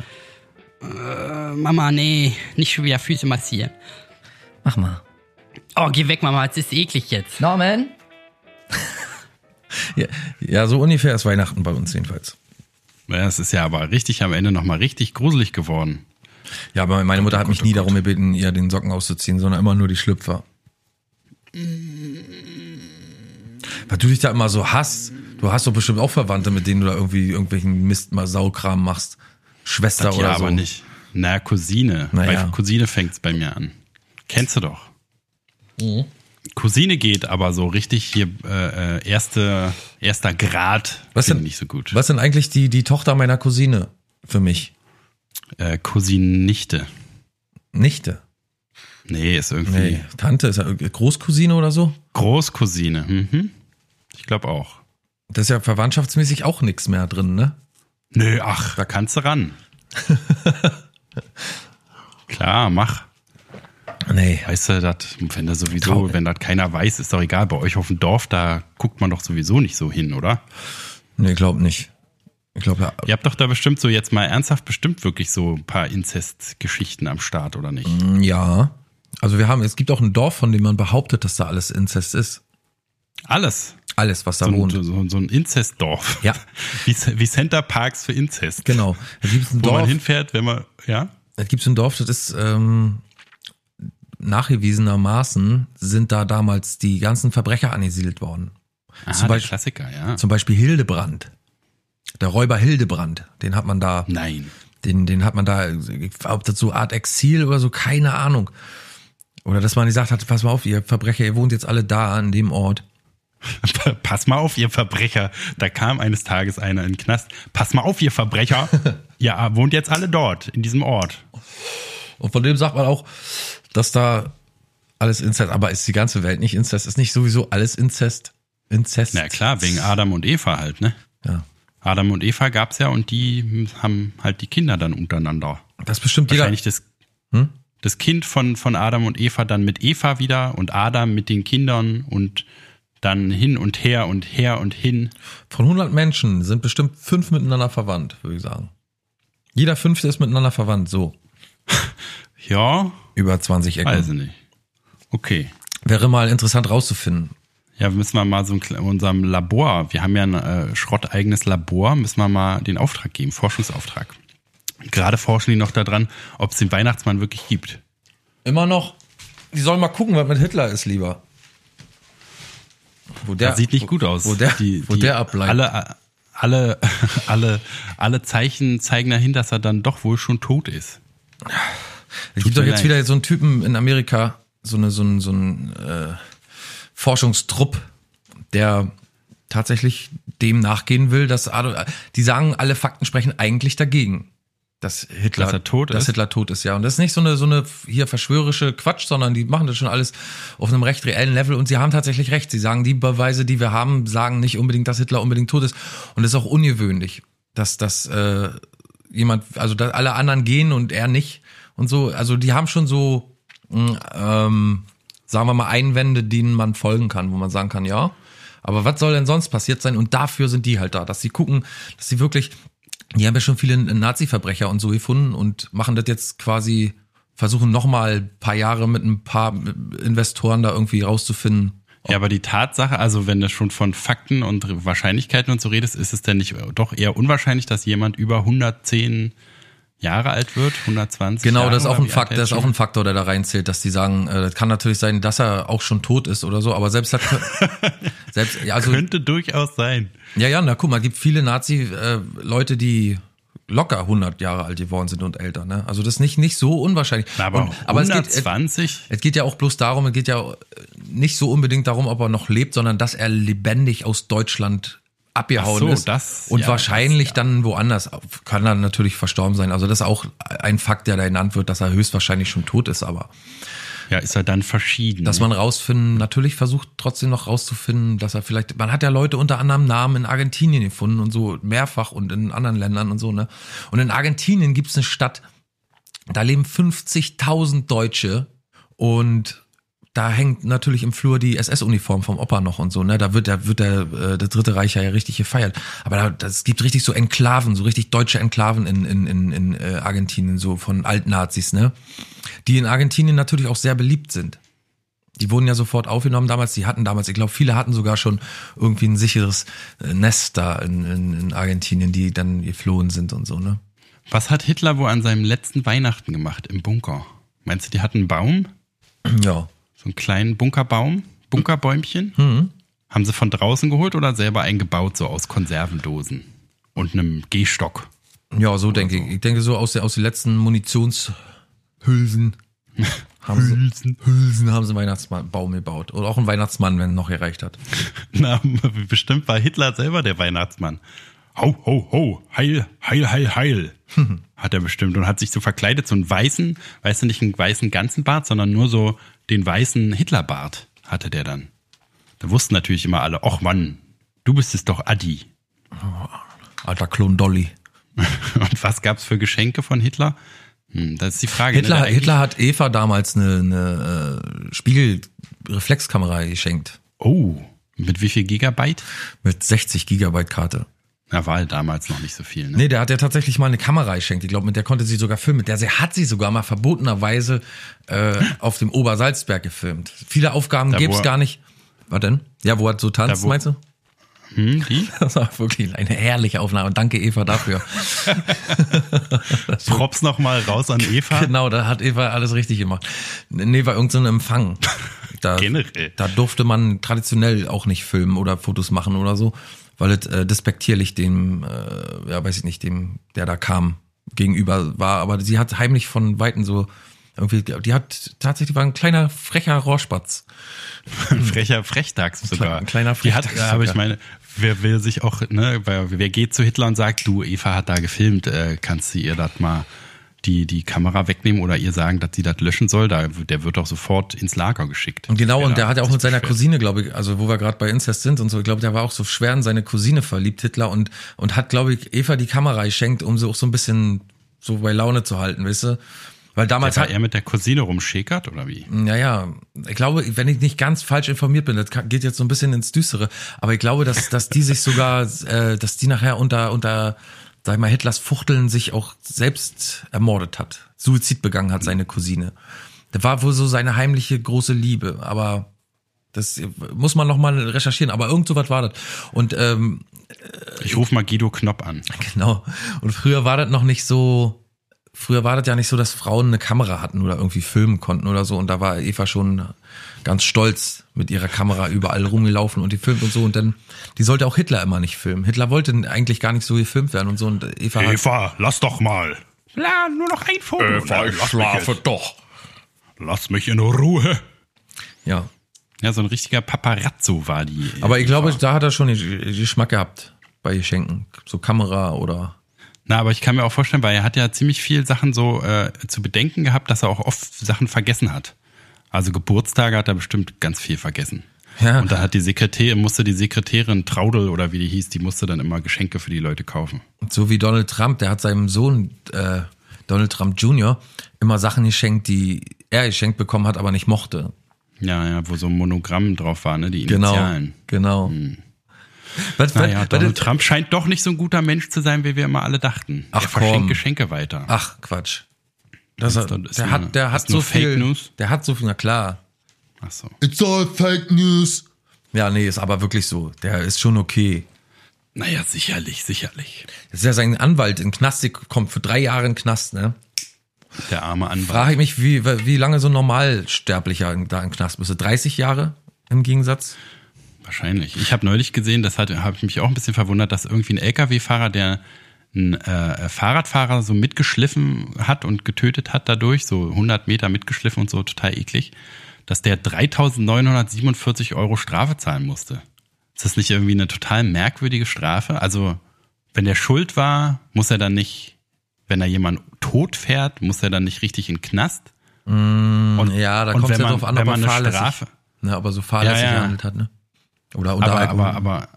Äh, Mama, nee, nicht schon wieder Füße massieren. Mach mal. Oh, geh weg, Mama, es ist eklig jetzt. Norman? ja. Ja, so ungefähr ist Weihnachten bei uns jedenfalls. Ja, Es ist ja aber richtig am Ende nochmal richtig gruselig geworden. Ja, aber meine Mutter hat mich oh nie darum gebeten, ihr den Socken auszuziehen, sondern immer nur die Schlüpfer. Weil du dich da immer so hast. Du hast doch bestimmt auch Verwandte, mit denen du da irgendwie irgendwelchen Mist mal Saukram machst. Schwester Das oder ja so. aber nicht. Na, Cousine. Naja. Bei Cousine fängt's bei mir an. Kennst du doch. Mhm. Cousine geht aber so richtig hier äh, äh, erste, erster Grad. Was ich nicht so gut. Was denn eigentlich die, die Tochter meiner Cousine für mich? Äh, Cousinnichte. Nichte. Nee, ist irgendwie Nee, Tante, ist Großcousine oder so? Großcousine. Mhm. Ich glaube auch. Das ist ja verwandtschaftsmäßig auch nichts mehr drin, ne? Nö, ach, da kannst du ran. Klar, mach. Nee. Weißt du, dat, wenn das sowieso, Trau- wenn das keiner weiß, ist doch egal. Bei euch auf dem Dorf, da guckt man doch sowieso nicht so hin, oder? Nee, glaub nicht. Ich glaube, ja. Ihr habt doch da bestimmt so jetzt mal ernsthaft bestimmt wirklich so ein paar Inzestgeschichten am Start, oder nicht? Ja. Also wir haben, es gibt auch ein Dorf, von dem man behauptet, dass da alles Inzest ist. Alles. Alles, was da So, ein- wohnt. so, so ein Inzestdorf. Ja. Wie, wie Center Parks für Inzest. Genau. Da gibt es ein Wo man Dorf, hinfährt, wenn man, ja? da gibt's ein Dorf, das ist ähm, nachgewiesenermaßen sind da damals die ganzen Verbrecher angesiedelt worden. Ah, Zum der Beispiel- Klassiker, ja. Zum Beispiel Hildebrand. Der Räuber Hildebrand, den hat man da, Nein. den, den hat man da, ob das so Art Exil oder so, keine Ahnung. Oder dass man gesagt hat, pass mal auf, ihr Verbrecher, ihr wohnt jetzt alle da an dem Ort. Pass mal auf, ihr Verbrecher. Da kam eines Tages einer in den Knast. Pass mal auf, ihr Verbrecher. ja, wohnt jetzt alle dort, in diesem Ort. Und von dem sagt man auch, dass da alles Inzest, aber ist die ganze Welt nicht Inzest? Ist nicht sowieso alles Inzest? Inzest? Na klar, wegen Adam und Eva halt, ne? Ja. Adam und Eva gab's ja und die haben halt die Kinder dann untereinander. Das bestimmt jeder. Wahrscheinlich das, Hm? das Kind von, von Adam und Eva dann mit Eva wieder und Adam mit den Kindern und dann hin und her und her und hin. Von 100 Menschen sind bestimmt fünf miteinander verwandt, würde ich sagen. Jeder fünfte ist miteinander verwandt, so. Ja, Über 20 Ecken. weiß ich nicht. Okay. Wäre mal interessant rauszufinden. Ja, müssen wir mal so kle- unserem Labor, wir haben ja ein äh, schrotteigenes Labor, müssen wir mal den Auftrag geben, Forschungsauftrag. Gerade forschen die noch daran, ob es den Weihnachtsmann wirklich gibt. Immer noch. Die sollen mal gucken, was mit Hitler ist, lieber. Wo der, Das sieht nicht wo- gut aus. Wo der, die, wo die, der ableitet. Alle, alle, alle, alle Zeichen zeigen dahin, dass er dann doch wohl schon tot ist. Es gibt doch jetzt leid. wieder so einen Typen in Amerika, so eine, so ein, so ein äh, Forschungstrupp, der tatsächlich dem nachgehen will, dass Adolf, die sagen, alle Fakten sprechen eigentlich dagegen, dass Hitler, Dass tot dass ist? Hitler tot ist, ja. Und das ist nicht so eine, so eine hier verschwörische Quatsch, sondern die machen das schon alles auf einem recht reellen Level und sie haben tatsächlich recht. Sie sagen, die Beweise, die wir haben, sagen nicht unbedingt, dass Hitler unbedingt tot ist. Und das ist auch ungewöhnlich, dass das, äh, jemand, also da alle anderen gehen und er nicht und so. Also die haben schon so, mh, ähm, sagen wir mal, Einwände, denen man folgen kann, wo man sagen kann, ja. Aber was soll denn sonst passiert sein? Und dafür sind die halt da, dass sie gucken, dass sie wirklich, die haben ja schon viele Nazi-Verbrecher und so gefunden und machen das jetzt quasi, versuchen nochmal ein paar Jahre mit ein paar Investoren da irgendwie rauszufinden, Ja, aber die Tatsache, also wenn du schon von Fakten und Wahrscheinlichkeiten und so redest, ist es denn nicht doch eher unwahrscheinlich, dass jemand über 110 Jahre alt wird, 120 Genau, Jahre das ist auch ein Fakt, das ist auch ein Faktor, der da reinzählt, dass die sagen, äh, das kann natürlich sein, dass er auch schon tot ist oder so, aber selbst hat, selbst, ja, also, Könnte durchaus sein. ja, ja, na guck mal, gibt viele Nazi-Leute, die locker 100 Jahre alt geworden sind und älter, ne? Also das ist nicht, nicht so unwahrscheinlich. Na, aber, und, aber es geht, 120? es geht ja auch bloß darum, es geht ja nicht so unbedingt darum, ob er noch lebt, sondern dass er lebendig aus Deutschland abgehauen so, ist. das- und ja, wahrscheinlich das, ja. dann woanders kann er natürlich verstorben sein. Also das ist auch ein Fakt, der da genannt wird, dass er höchstwahrscheinlich schon tot ist, aber ja, ist er dann verschieden. dass man rausfinden, natürlich versucht trotzdem noch rauszufinden, dass er vielleicht, man hat ja Leute unter anderem Namen in Argentinien gefunden und so mehrfach und in anderen Ländern und so, ne? Und in Argentinien gibt's eine Stadt, da leben 50.000 Deutsche und da hängt natürlich im Flur die SS-Uniform vom Opa noch und so, ne? Da wird, da wird der, äh, das Dritte Reich ja richtig gefeiert. Aber da, das gibt richtig so Enklaven, so richtig deutsche Enklaven in, in, in, in äh, Argentinien, so von Altnazis, ne? Die in Argentinien natürlich auch sehr beliebt sind. Die wurden ja sofort aufgenommen damals. Die hatten damals, ich glaube, viele hatten sogar schon irgendwie ein sicheres äh, Nest da in, in, in Argentinien, die dann geflohen sind und so, ne? Was hat Hitler wohl an seinem letzten Weihnachten gemacht im Bunker? Meinst du, die hatten einen Baum? Ja. So einen kleinen Bunkerbaum? Bunkerbäumchen? Mhm. Haben sie von draußen geholt oder selber eingebaut, so aus Konservendosen? Und einem Gehstock? Ja, so denke ich. Ich denke so aus, der, aus den letzten Munitionshülsen haben sie, Hülsen haben sie einen Weihnachtsbaum gebaut. Oder auch einen Weihnachtsmann, wenn noch gereicht hat. Na, bestimmt war Hitler selber der Weihnachtsmann. Ho, ho, ho, heil, heil, heil, heil. Hat er bestimmt und hat sich so verkleidet, so einen weißen, weißt du, nicht einen weißen ganzen Bart, sondern nur so den weißen Hitlerbart hatte der dann. Da wussten natürlich immer alle, ach Mann, du bist es doch Adi. Alter Klon Dolly. Und was gab's für Geschenke von Hitler? Hm, das ist die Frage. Hitler, ne? Hitler hat Eva damals eine, eine äh, Spiegelreflexkamera geschenkt. Oh, mit wie viel Gigabyte? Mit 60 Gigabyte Karte. Na, war halt damals noch nicht so viel, ne? Nee, der hat ja tatsächlich mal eine Kamera geschenkt. Ich glaube, mit der konnte sie sogar filmen. Mit der sie hat sie sogar mal verbotenerweise äh, auf dem Obersalzberg gefilmt. Viele Aufgaben Da, gäbe es gar nicht. Was denn? Ja, wo er so tanzt, Da, meinst du? Hm, die? Das war wirklich eine herrliche Aufnahme. Danke, Eva, dafür. Props noch mal raus an Eva. genau, da hat Eva alles richtig gemacht. Nee, war irgendein so Empfang. Da, Generell. Da durfte man traditionell auch nicht filmen oder Fotos machen oder so, weil es äh, despektierlich dem, äh, ja, weiß ich nicht, dem, der da kam, gegenüber war. Aber sie hat heimlich von Weitem so irgendwie, die hat tatsächlich war ein kleiner frecher Rohrspatz. Ein frecher Frechdachs sogar. ein kleiner Die hat, Frechdachs aber ich meine, wer will sich auch, ne, wer, wer geht zu Hitler und sagt, du, Eva hat da gefilmt, äh, kannst du ihr das mal die, die Kamera wegnehmen oder ihr sagen, dass sie das löschen soll? Da, der wird doch sofort ins Lager geschickt. Und genau, und der hat ja auch mit seiner. Cousine, glaube ich, also wo wir gerade bei Incest sind und so, ich glaube, der war auch so schwer in seine Cousine verliebt, Hitler, und, und hat, glaube ich, Eva die Kamera geschenkt, um sie auch so ein bisschen so bei Laune zu halten, weißt du? Weil damals Weil hat, er mit der Cousine rumschäkert oder wie? ja, ja, ich glaube, wenn ich nicht ganz falsch informiert bin, das geht jetzt so ein bisschen ins Düstere, aber ich glaube, dass, dass die sich sogar, äh, dass die nachher unter, unter, sag ich mal, Hitlers Fuchteln sich auch selbst ermordet hat. Suizid begangen hat, seine Cousine. Das war wohl so seine heimliche große Liebe, aber das muss man noch mal recherchieren, aber irgend so was war das. Und ähm, Ich rufe mal Guido Knopp an. Genau. Und früher war das noch nicht so, früher war das ja nicht so, dass Frauen eine Kamera hatten oder irgendwie filmen konnten oder so. Und da war Eva schon ganz stolz mit ihrer Kamera überall rumgelaufen und die filmt und so. Und dann, die sollte auch Hitler immer nicht filmen. Hitler wollte eigentlich gar nicht so gefilmt werden und so. Und Eva hat, Eva, lass doch mal. La, nur noch ein Foto. Eva, ich schlafe doch. Lass mich in Ruhe. ja. Ja, so ein richtiger Paparazzo war die. Aber ich glaube, da hat er schon Geschmack gehabt bei Geschenken. So Kamera oder, Na, aber ich kann mir auch vorstellen, weil er hat ja ziemlich viel Sachen so äh, zu bedenken gehabt, dass er auch oft Sachen vergessen hat. Also Geburtstage hat er bestimmt ganz viel vergessen. Ja. Und da hat die Sekretärin, musste die Sekretärin Traudel oder wie die hieß, die musste dann immer Geschenke für die Leute kaufen. So wie Donald Trump, der hat seinem Sohn äh, Donald Trump Jr. immer Sachen geschenkt, die er geschenkt bekommen hat, aber nicht mochte. Ja, ja, wo so ein Monogramm drauf war, ne, die Genau. Initialen. Genau. Was, Naja, was, Donald was, Trump scheint doch nicht so ein guter Mensch zu sein, wie wir immer alle dachten. Ach, er verschenkt komm. Geschenke weiter. ach, Quatsch. Das, Das ist der nur- hat, der hat so viel. Fake News? Der hat so viel, na klar. Ach so. It's all fake news. Ja, nee, ist aber wirklich so. Der ist schon okay. Naja, sicherlich, sicherlich. Das ist ja sein Anwalt in Knast, der kommt für drei Jahre in Knast, ne? Der arme Anwalt. Frage ich mich, wie, wie lange so ein Normalsterblicher da im Knast müsste. 30 Jahre im Gegensatz? Wahrscheinlich. Ich habe neulich gesehen, das habe ich mich auch ein bisschen verwundert, dass irgendwie ein LKW-Fahrer, der einen äh, Fahrradfahrer so mitgeschliffen hat und getötet hat dadurch, so 100 Meter mitgeschliffen und so, total eklig, dass der 3.947 Euro Strafe zahlen musste. Ist das nicht irgendwie eine total merkwürdige Strafe? Also, wenn der schuld war, muss er dann nicht, wenn er jemanden tot fährt, muss er dann nicht richtig in den Knast? Und, Ja, da kommt wenn ja drauf an, ob man er eine fahrlässig, Strafe, ne, ob er so fahrlässig Ja, ja. gehandelt hat, ne? Oder unter aber, aber, aber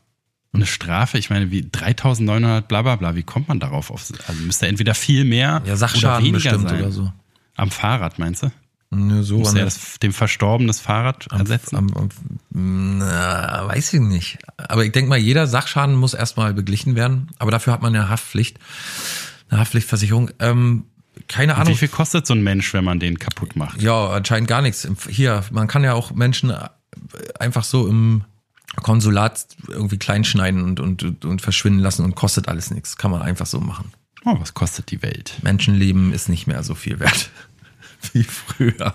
eine Strafe, ich meine, wie 3900 bla bla bla, wie kommt man darauf? Auf, also müsste entweder viel mehr ja, oder Sachschaden weniger bestimmt sein. oder so. Am Fahrrad, meinst du? Ne, so Muss er das, dem Verstorbenen das Fahrrad ersetzen? Am, am, na, weiß ich nicht. Aber ich denke mal, jeder Sachschaden muss erstmal beglichen werden. Aber dafür hat man ja Haftpflicht. Eine Haftpflichtversicherung. Ähm, keine Ahnung. wie viel kostet so ein Mensch, wenn man den kaputt macht? Ja, anscheinend gar nichts. Hier, man kann ja auch Menschen einfach so im Konsulat irgendwie kleinschneiden und, und, und verschwinden lassen und kostet alles nichts. Kann man einfach so machen. Oh, was kostet die Welt? Menschenleben ist nicht mehr so viel wert wie früher,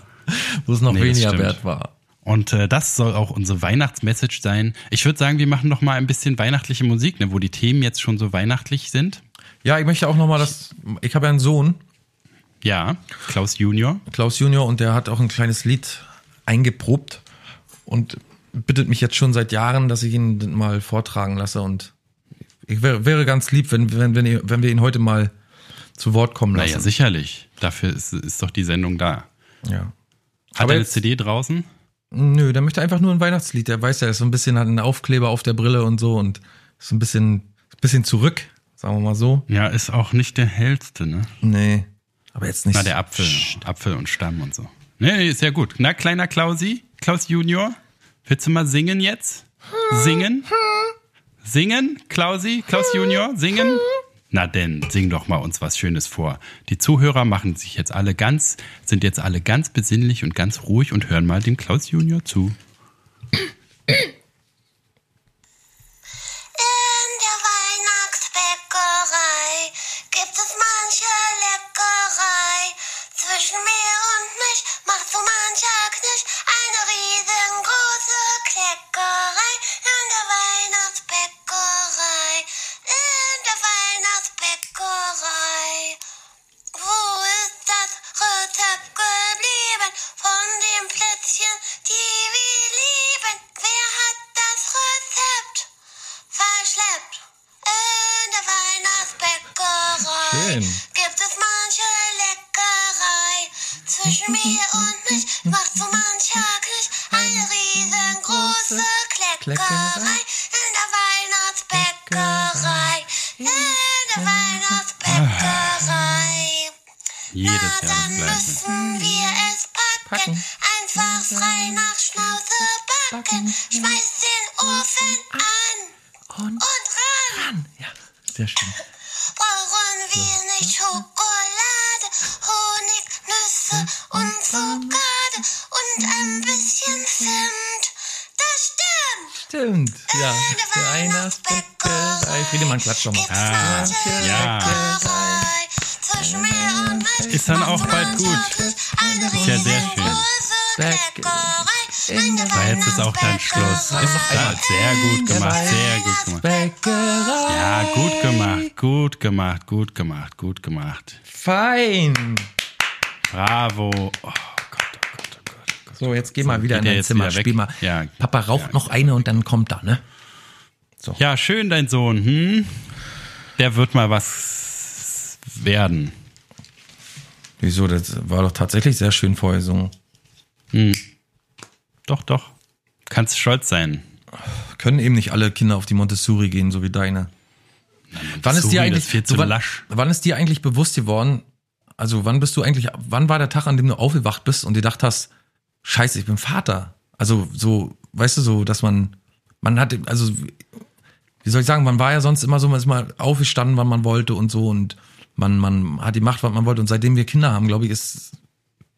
wo es noch Nee, weniger wert war. Und äh, das soll auch unsere Weihnachtsmessage sein. Ich würde sagen, wir machen noch mal ein bisschen weihnachtliche Musik, ne, wo die Themen jetzt schon so weihnachtlich sind. Ja, ich möchte auch nochmal das, ich habe ja einen Sohn, Ja, Klaus Junior. Klaus Junior, und der hat auch ein kleines Lied eingeprobt und bittet mich jetzt schon seit Jahren, dass ich ihn mal vortragen lasse. Und ich wäre, wäre ganz lieb, wenn, wenn, wenn, ihr, wenn wir ihn heute mal zu Wort kommen lassen. Naja, sicherlich. Dafür ist, ist doch die Sendung da. Ja. Hat Aber er eine jetzt- CD draußen? Nö, der möchte einfach nur ein Weihnachtslied. Der weiß ja, er ist so ein bisschen, hat einen Aufkleber auf der Brille und so und ist so ein bisschen, bisschen zurück, sagen wir mal so. Ja, ist auch nicht der hellste, ne? Nee. Aber jetzt nicht. Na, der Apfel. Apfel und Stamm und so. Nee, ist ja gut. Na, kleiner Klausi, Klaus Junior, willst du mal singen jetzt? Singen? Singen, Klausi, Klaus Junior, singen? Na denn, sing doch mal uns was Schönes vor. Die Zuhörer machen sich jetzt alle ganz, sind jetzt alle ganz besinnlich und ganz ruhig und hören mal dem Klaus Junior zu. Wo ist das Rezept geblieben von den Plätzchen, die wir lieben? Wer hat das Rezept verschleppt? In der Weihnachtsbäckerei Schön. gibt es manche Leckerei. Zwischen mir und mich macht so mancher Knisch eine riesengroße Kleckerei. Das dann müssen wir es packen. Einfach frei nach Schnauze backen. Schmeiß den Ofen an Und und ran. ja, sehr schön. Brauchen wir nicht Schokolade, Honig, Nüsse und Zuckade und ein bisschen Zimt. Das stimmt. Stimmt. Ja, der Weihnachtsbäckerei. Friedemann, klatsch doch mal. Ah, manche ja. Ist dann auch bald gut. Ist ja sehr schön. Aber jetzt ist auch dann Schluss. Ja, sehr gut gemacht, sehr gut gemacht. Ja, gut gemacht, gut gemacht, gut gemacht, gut gemacht. Fein. Bravo. Oh Gott, oh Gott, oh Gott, oh Gott. So, jetzt geh mal wieder in dein Zimmer. Spiel mal. Ja. Papa raucht noch eine und dann kommt er, ne? Ja, schön, dein Sohn. Hm? Der wird mal was werden. Wieso? Das war doch tatsächlich sehr schön vorgesungen. Doch, doch. Kannst stolz sein. Können eben nicht alle Kinder auf die Montessori gehen, so wie deine. Wann ist dir eigentlich ist viel zu wann, wann ist dir eigentlich bewusst geworden? Also wann bist du eigentlich? Wann war der Tag, an dem du aufgewacht bist und dir gedacht hast, Scheiße, ich bin Vater? Also so, weißt du so, dass man, man hat, also wie soll ich sagen, man war ja sonst immer so, man ist mal aufgestanden, wann man wollte und so und man, man hat die Macht, was man wollte. Und seitdem wir Kinder haben, glaube ich, ist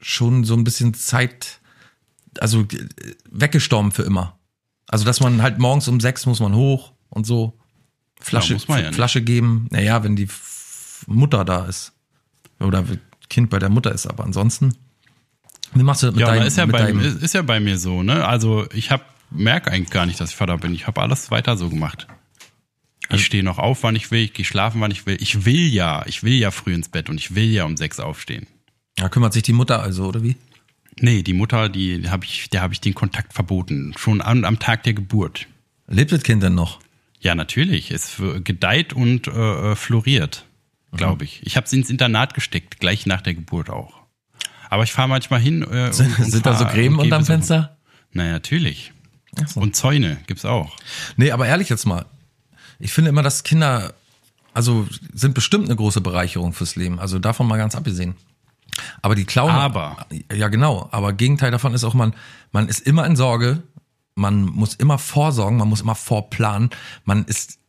schon so ein bisschen Zeit, also äh, weggestorben für immer. Also dass man halt morgens um sechs muss man hoch und so. Flasche, Ja, ja nicht. Flasche geben. Naja, wenn die Mutter da ist. Oder Kind bei der Mutter ist, aber ansonsten. Wie machst du das mit Ja, deinem, ist ja, mit bei, deinem ist, ist ja bei mir so, ne? Also ich hab, merke eigentlich gar nicht, dass ich Vater bin. Ich habe alles weiter so gemacht. Ich stehe noch auf, wann ich will, ich gehe schlafen, wann ich will. Ich will ja, ich will ja früh ins Bett und ich will ja um sechs aufstehen. Da kümmert sich die Mutter also, oder wie? Nee, die Mutter, die habe ich, der habe ich den Kontakt verboten. Schon am, am Tag der Geburt. Lebt das Kind denn noch? Ja, natürlich. Es gedeiht und äh, äh, floriert, glaube ich. Ich habe sie ins Internat gesteckt, gleich nach der Geburt auch. Aber ich fahre manchmal hin. Äh, und, Sind, und sind da so Gräben unterm. Fenster? Na natürlich. So. Und Zäune gibt's auch. Nee, aber ehrlich jetzt mal. Ich finde immer, dass Kinder, also sind bestimmt eine große Bereicherung fürs Leben. Also davon mal ganz abgesehen. Aber die klauen. Aber. Ja, genau. Aber Gegenteil davon ist auch, man, man ist immer in Sorge. Man muss immer vorsorgen. Man muss immer vorplanen. Man ist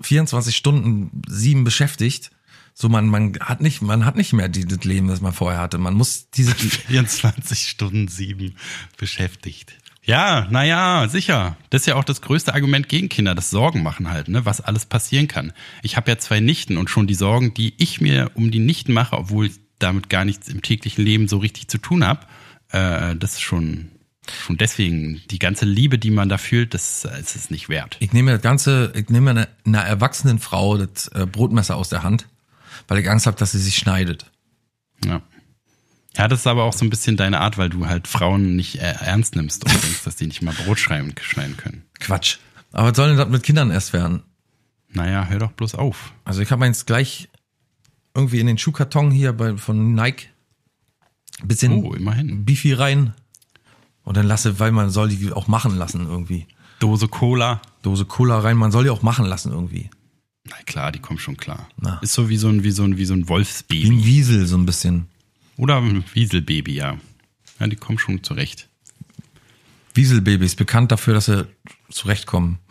24 Stunden sieben beschäftigt. So, man, man hat nicht, man hat nicht mehr die, das Leben, das man vorher hatte. Man muss diese, 24 Stunden sieben beschäftigt. Ja, naja, sicher. Das ist ja auch das größte Argument gegen Kinder, das Sorgen machen halt, ne, was alles passieren kann. Ich habe ja zwei Nichten und schon die Sorgen, die ich mir um die Nichten mache, obwohl ich damit gar nichts im täglichen Leben so richtig zu tun habe, äh, das ist schon, schon deswegen, die ganze Liebe, die man da fühlt, das, das ist es nicht wert. Ich nehme das ganze, ich nehme einer, einer erwachsenen Frau das äh, Brotmesser aus der Hand, weil ich Angst habe, dass sie sich schneidet. Ja. Ja, das ist aber auch so ein bisschen deine Art, weil du halt Frauen nicht äh, ernst nimmst und denkst, dass die nicht mal Brot schreiben, schneiden können. Quatsch. Aber was soll denn das mit Kindern erst werden? Naja, hör doch bloß auf. Also ich habe meins gleich irgendwie in den Schuhkarton hier bei, von Nike ein bisschen Oh, immerhin. Beefy rein und dann lasse, weil man soll die auch machen lassen irgendwie. Dose Cola. Dose Cola rein, man soll die auch machen lassen irgendwie. Na klar, die kommen schon klar. Na. Ist so wie so ein, wie so ein, wie so ein Wie ein Wolfsbaby. Wiesel so ein bisschen. Oder ein Wieselbaby, ja. Ja, die kommen schon zurecht. Wieselbabys, bekannt dafür, dass sie zurechtkommen.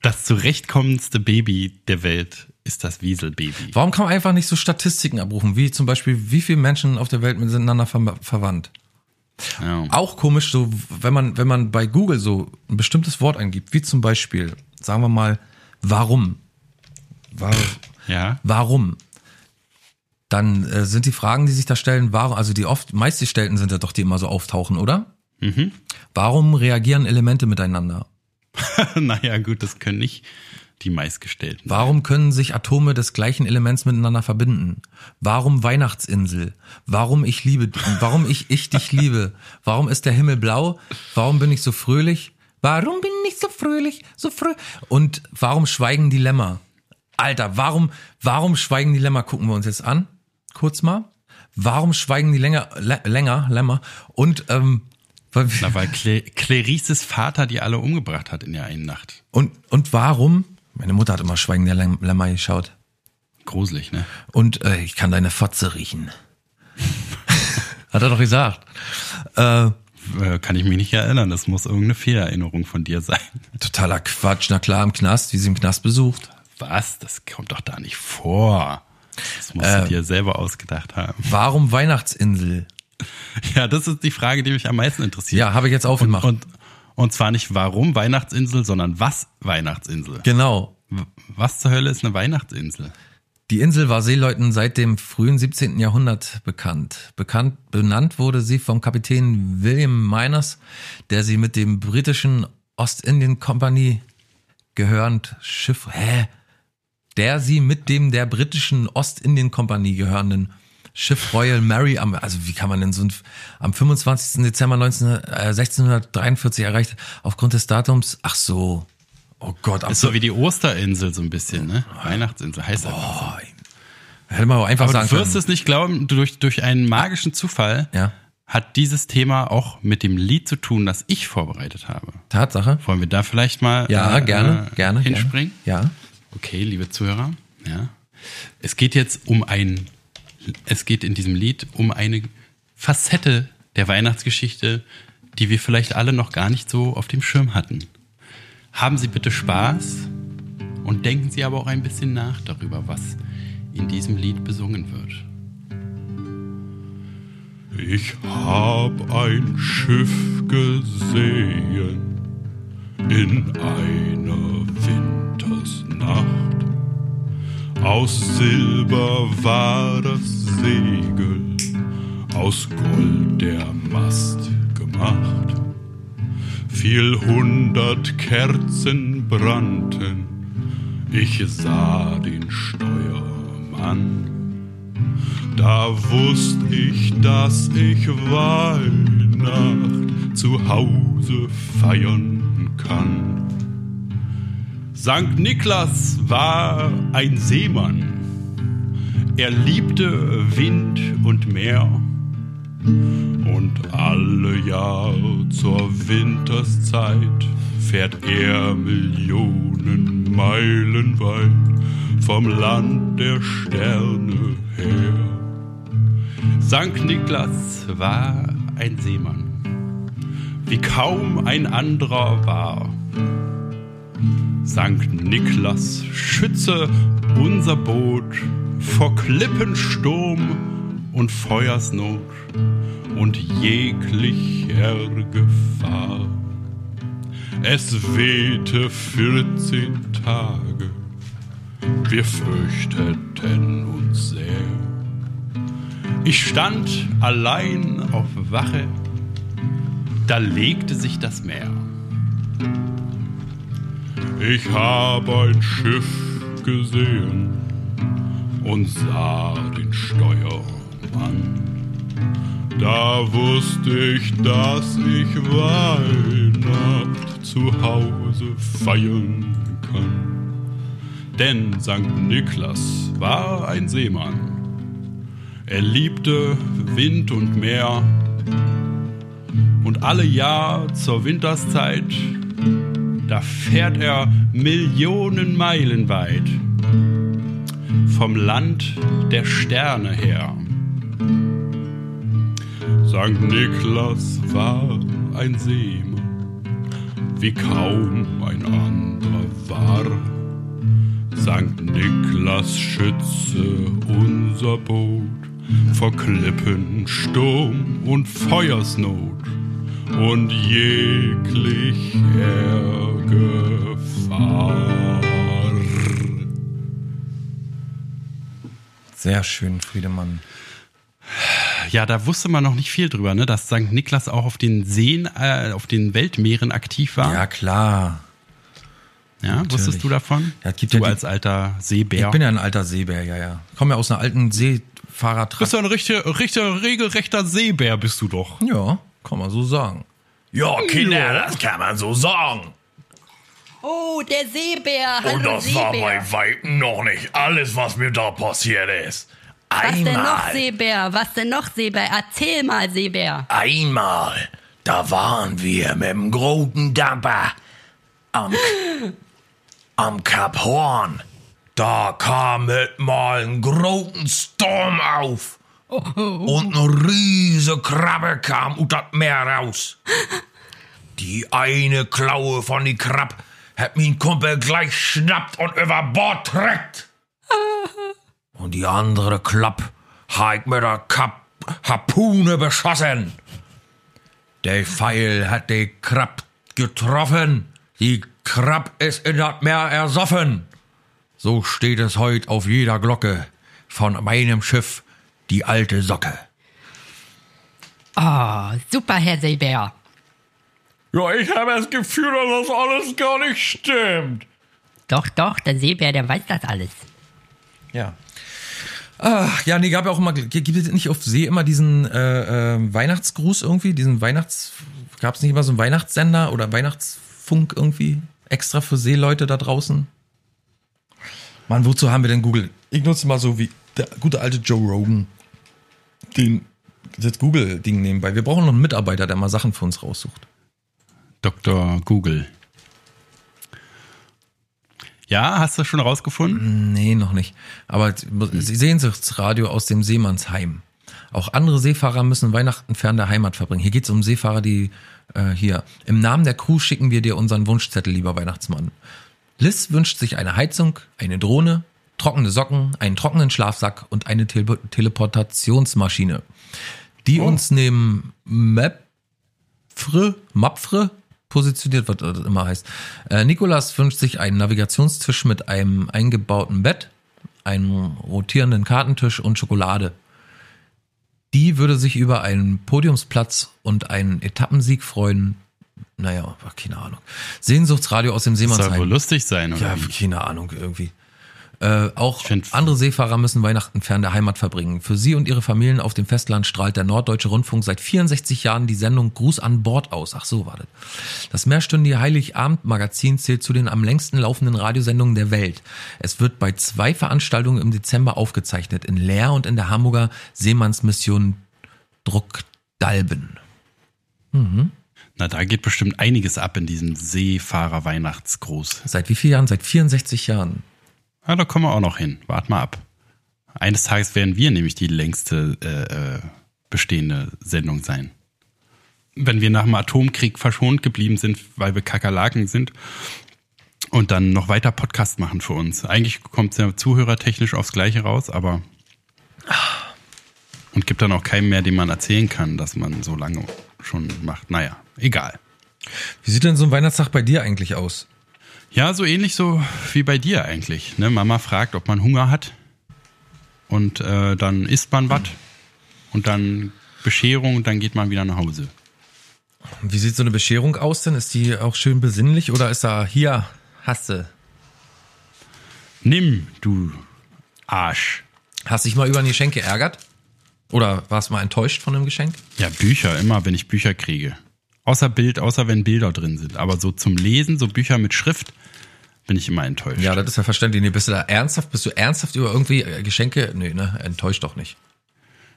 Das zurechtkommendste Baby der Welt ist das Wieselbaby. Warum kann man einfach nicht so Statistiken abrufen, wie zum Beispiel, wie viele Menschen auf der Welt miteinander ver verwandt? Ja. Auch komisch, so wenn man, wenn man bei Google so ein bestimmtes Wort eingibt, wie zum Beispiel, sagen wir mal, warum? War, ja. warum? Dann äh, sind die Fragen, die sich da stellen, warum, also die oft meistgestellten sind ja doch, die immer so auftauchen, oder? Mhm. Warum reagieren Elemente miteinander? naja, gut, das können nicht die meistgestellten. Warum können sich Atome des gleichen Elements miteinander verbinden? Warum Weihnachtsinsel? Warum ich liebe, warum ich, ich dich liebe? Warum ist der Himmel blau? Warum bin ich so fröhlich? Warum bin ich so fröhlich, so fröh? Und warum schweigen die Lämmer? Alter, warum, warum schweigen die Lämmer? Gucken wir uns jetzt an. Kurz mal. Warum schweigen die länger, lä- länger, Lämmer? Und, ähm, weil, Na, weil Cle Clarices Vater die alle umgebracht hat in der einen Nacht. und, und warum? Meine Mutter hat immer Schweigen der Läm- Lämmer geschaut. Gruselig, ne? Und äh, ich kann deine Fotze riechen. Hat er doch gesagt. Äh, Äh, kann ich mich nicht erinnern. Das muss irgendeine Fehlerinnerung von dir sein. totaler Quatsch. Na klar, im Knast, wie sie im Knast besucht. Was? Das kommt doch da nicht vor. Das musst Äh. du dir selber ausgedacht haben. Warum Weihnachtsinsel? Ja, das ist die Frage, die mich am meisten interessiert. Ja, habe ich jetzt aufgemacht. Und, und zwar nicht warum Weihnachtsinsel, sondern was Weihnachtsinsel. genau. Was zur Hölle ist eine Weihnachtsinsel? Die Insel war Seeleuten seit dem frühen 17. Jahrhundert bekannt. Bekannt, benannt wurde sie vom Kapitän William Miners, der sie mit dem britischen Ostindien Company gehörend Schiff, hä? Der sie mit dem der britischen Ostindien Company gehörenden Schiff Royal Mary am, also wie kann man denn so ein, am 25. Dezember 19, äh, 1643 erreicht, aufgrund des Datums, ach so, oh Gott, Ist so wie die Osterinsel so ein bisschen, ne? Weihachtsinsel heißt das. hätte man auch einfach Aber sagen du wirst können. es nicht glauben, durch, durch einen magischen Zufall Ja. hat dieses Thema auch mit dem Lied zu tun, das ich vorbereitet habe. Tatsache. Wollen wir da vielleicht mal Ja, äh, gerne, äh, gerne. hinspringen? Gerne. Ja. Okay, liebe Zuhörer, ja. Es geht jetzt um ein, es geht in diesem Lied um eine Facette der Weihnachtsgeschichte, die wir vielleicht alle noch gar nicht so auf dem Schirm hatten. Haben Sie bitte Spaß und denken Sie aber auch ein bisschen nach darüber, was in diesem Lied besungen wird. Ich hab ein Schiff gesehen in einer Wintersnacht. Aus Silber war das Segel, aus Gold der Mast gemacht. Viel hundert Kerzen brannten, ich sah den Steuermann. Da wusst ich, dass ich Weihnacht zu Hause feiern kann. Sankt Niklas war ein Seemann. Er liebte Wind und Meer. Und alle Jahr zur Winterszeit fährt er Millionen Meilen weit vom Land der Sterne her. Sankt Niklas war ein Seemann, wie kaum ein anderer war. Sankt Niklas schütze unser Boot vor Klippensturm und Feuersnot und jeglicher Gefahr. Es wehte 14 Tage, wir fürchteten uns sehr. Ich stand allein auf Wache, da legte sich das Meer. Ich hab ein Schiff gesehen und sah den Steuermann. Da wusste ich, dass ich Weihnacht zu Hause feiern kann. Denn Sankt Niklas war ein Seemann. Er liebte Wind und Meer. Und alle Jahr zur Winterszeit, da fährt er Millionen Meilen weit vom Land der Sterne her. Sankt Niklas war ein Seemann, wie kaum ein anderer war. Sankt Niklas schütze unser Boot vor Klippen, Sturm und Feuersnot und jeglicher Gefahr. Sehr schön, Friedemann. Ja, da wusste man noch nicht viel drüber, ne? dass Sankt Niklas auch auf den Seen, äh, auf den Weltmeeren aktiv war. Ja, klar. Ja, wusstest du davon? Ja, gibt du ja die- als alter Seebär. Ich bin ja ein alter Seebär, ja, ja. Ich komme ja aus einer alten bist Seefahrertracht. ja ein richtiger, richtiger, regelrechter Seebär, bist du doch. Ja, kann man so sagen. Ja, Kinder, das kann man so sagen. Oh, der Seebär. Hallo Und das war Seebär. bei Weitem noch nicht alles, was mir da passiert ist. Was denn noch, Einmal, Seebär? Was denn noch, Seebär? Erzähl mal, Seebär. einmal, da waren wir mit dem großen Dampfer am, am Kap Horn. Da kam mit mal ein großen Sturm auf. Und eine riesige Krabbe kam aus das Meer raus. Die eine Klaue von die Krabbe hat mein Kumpel gleich schnappt und über Bord trägt. Und die andere Klapp ha ich mit der Kap Harpune beschossen. Der Pfeil hat die Krab getroffen. Die Krab ist in das Meer ersoffen. So steht es heute auf jeder Glocke von meinem Schiff, die alte Socke. Oh, super, Herr Seebär. Ja, ich habe das Gefühl, dass das alles gar nicht stimmt. Doch, doch, der Seebär, der weiß das alles. Ja. Ach, ja, nee, gab ja auch immer, gibt es nicht auf See immer diesen äh, äh, Weihnachtsgruß irgendwie, diesen Weihnachts, gab es nicht immer so einen Weihnachtssender oder Weihnachtsfunk irgendwie extra für Seeleute da draußen? Mann, wozu haben wir denn Google? Ich nutze mal so wie der gute alte Joe Rogan. Den das Google-Ding nebenbei. Wir brauchen noch einen Mitarbeiter, der mal Sachen für uns raussucht. Dr. Google. Ja, hast du schon rausgefunden? Nee, noch nicht. Aber Sehnsuchtsradio aus dem Seemannsheim. Auch andere Seefahrer müssen Weihnachten fern der Heimat verbringen. Hier geht es um Seefahrer, die äh, hier. Im Namen der Crew schicken wir dir unseren Wunschzettel, lieber Weihnachtsmann. Liz wünscht sich eine Heizung, eine Drohne, trockene Socken, einen trockenen Schlafsack und eine Tele Teleportationsmaschine, die uns neben Mapfre, Mapfre positioniert, was das immer heißt. Äh, Nikolas wünscht sich einen Navigationstisch mit einem eingebauten Bett, einem rotierenden Kartentisch und Schokolade. Die würde sich über einen Podiumsplatz und einen Etappensieg freuen. Naja, keine Ahnung. Sehnsuchtsradio aus dem Das soll Seemannsheim. wohl lustig sein, oder? Ja, keine Ahnung, irgendwie. Äh, auch andere Seefahrer müssen Weihnachten fern der Heimat verbringen. Für sie und ihre Familien auf dem Festland strahlt der Norddeutsche Rundfunk seit 64 Jahren die Sendung Gruß an Bord aus. Ach so war das. Das mehrstündige Heiligabend-Magazin zählt zu den am längsten laufenden Radiosendungen der Welt. Es wird bei zwei Veranstaltungen im Dezember aufgezeichnet, in Leer und in der Hamburger Seemannsmission Druckdalben. Na, da geht bestimmt einiges ab in diesem Seefahrer-Weihnachtsgruß. Seit wie vielen Jahren? Seit 64 Jahren. Ja, da kommen wir auch noch hin. Wart mal ab. Eines Tages werden wir nämlich die längste äh, äh, bestehende Sendung sein. Wenn wir nach dem Atomkrieg verschont geblieben sind, weil wir Kakerlaken sind und dann noch weiter Podcast machen für uns. Eigentlich kommt es ja zuhörertechnisch aufs Gleiche raus, aber und gibt dann auch keinen mehr, dem man erzählen kann, dass man so lange schon macht. Naja, egal. Wie sieht denn so ein Weihnachtstag bei dir eigentlich aus? Ja, so ähnlich so wie bei dir eigentlich. Ne? Mama fragt, ob man Hunger hat. Und äh, dann isst man was. Und dann Bescherung und dann geht man wieder nach Hause. Wie sieht so eine Bescherung aus denn? Ist die auch schön besinnlich oder ist da hier, hasse? Nimm, du Arsch. Hast dich mal über ein Geschenk geärgert? Oder warst du mal enttäuscht von einem Geschenk? Ja, Bücher, immer, wenn ich Bücher kriege. Außer Bild, außer wenn Bilder drin sind. Aber so zum Lesen, so Bücher mit Schrift, bin ich immer enttäuscht. Ja, das ist ja verständlich. Nee, bist du da ernsthaft? Bist du ernsthaft über irgendwie äh, Geschenke? Nee, ne? Enttäuscht doch nicht.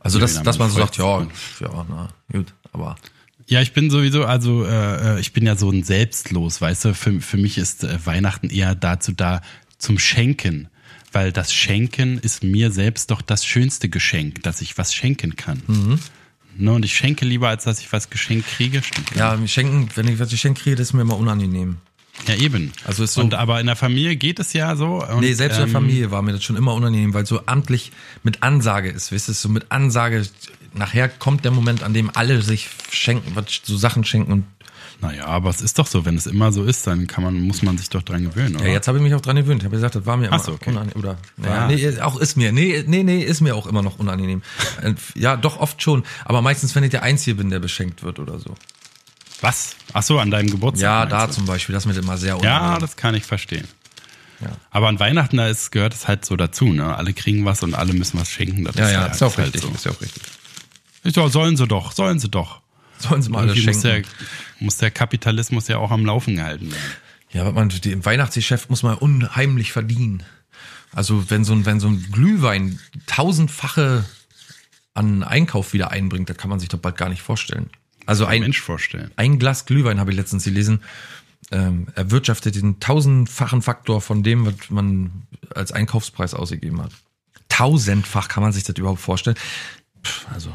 Also, Nee, dass, na, dass man so sagt, ja, ja, na, gut, aber. Ja, ich bin sowieso, also äh, äh, ich bin ja so ein Selbstlos, weißt du, für, für mich ist äh, Weihnachten eher dazu da zum Schenken, weil das Schenken ist mir selbst doch das schönste Geschenk, dass ich was schenken kann. Ne, und ich schenke lieber, als dass ich was geschenkt kriege. Stimmt. Ja, mir schenken, wenn ich was geschenkt kriege, das ist mir immer unangenehm. ja, eben. Also ist so- und aber in der Familie geht es ja so. Und, Nee, selbst in ähm, der Familie war mir das schon immer unangenehm, weil so amtlich mit Ansage ist, weißt du, so mit Ansage, nachher kommt der Moment, an dem alle sich schenken, was so Sachen schenken und Naja, aber es ist doch so, wenn es immer so ist, dann kann man, muss man sich doch dran gewöhnen, oder? Ja, jetzt habe ich mich auch dran gewöhnt. Ich habe gesagt, das war mir immer Ach so, okay. unangenehm. Oder, Ja. ja, nee, auch ist mir. Nee, nee, nee, ist mir auch immer noch unangenehm. Äh, ja, doch oft schon. Aber meistens, wenn ich der Einzige bin, der beschenkt wird oder so. Was? Ach so, an deinem Geburtstag. Ja, da du? zum Beispiel. Das ist mir immer sehr Ja, unangenehm. das kann ich verstehen. Ja. Aber an Weihnachten, da ist, gehört es halt so dazu, ne? Alle kriegen was und alle müssen was schenken. Das ja, ja, halt, ist auch halt richtig. so. Ist ja auch richtig. Ist ja, sollen sie doch, sollen sie doch. Sollen sie mal alles Irgendwie muss der, schenken. muss der Kapitalismus ja auch am Laufen gehalten werden. Ja, aber man, die, im Weihnachtsgeschäft muss man unheimlich verdienen. Also wenn so ein, wenn so ein Glühwein tausendfache an Einkauf wieder einbringt, das kann man sich doch bald gar nicht vorstellen. Also ein, Mensch vorstellen. ein Glas Glühwein habe ich letztens gelesen, ähm, erwirtschaftet den tausendfachen Faktor von dem, was man als Einkaufspreis ausgegeben hat. Tausendfach kann man sich das überhaupt vorstellen. Pff, also,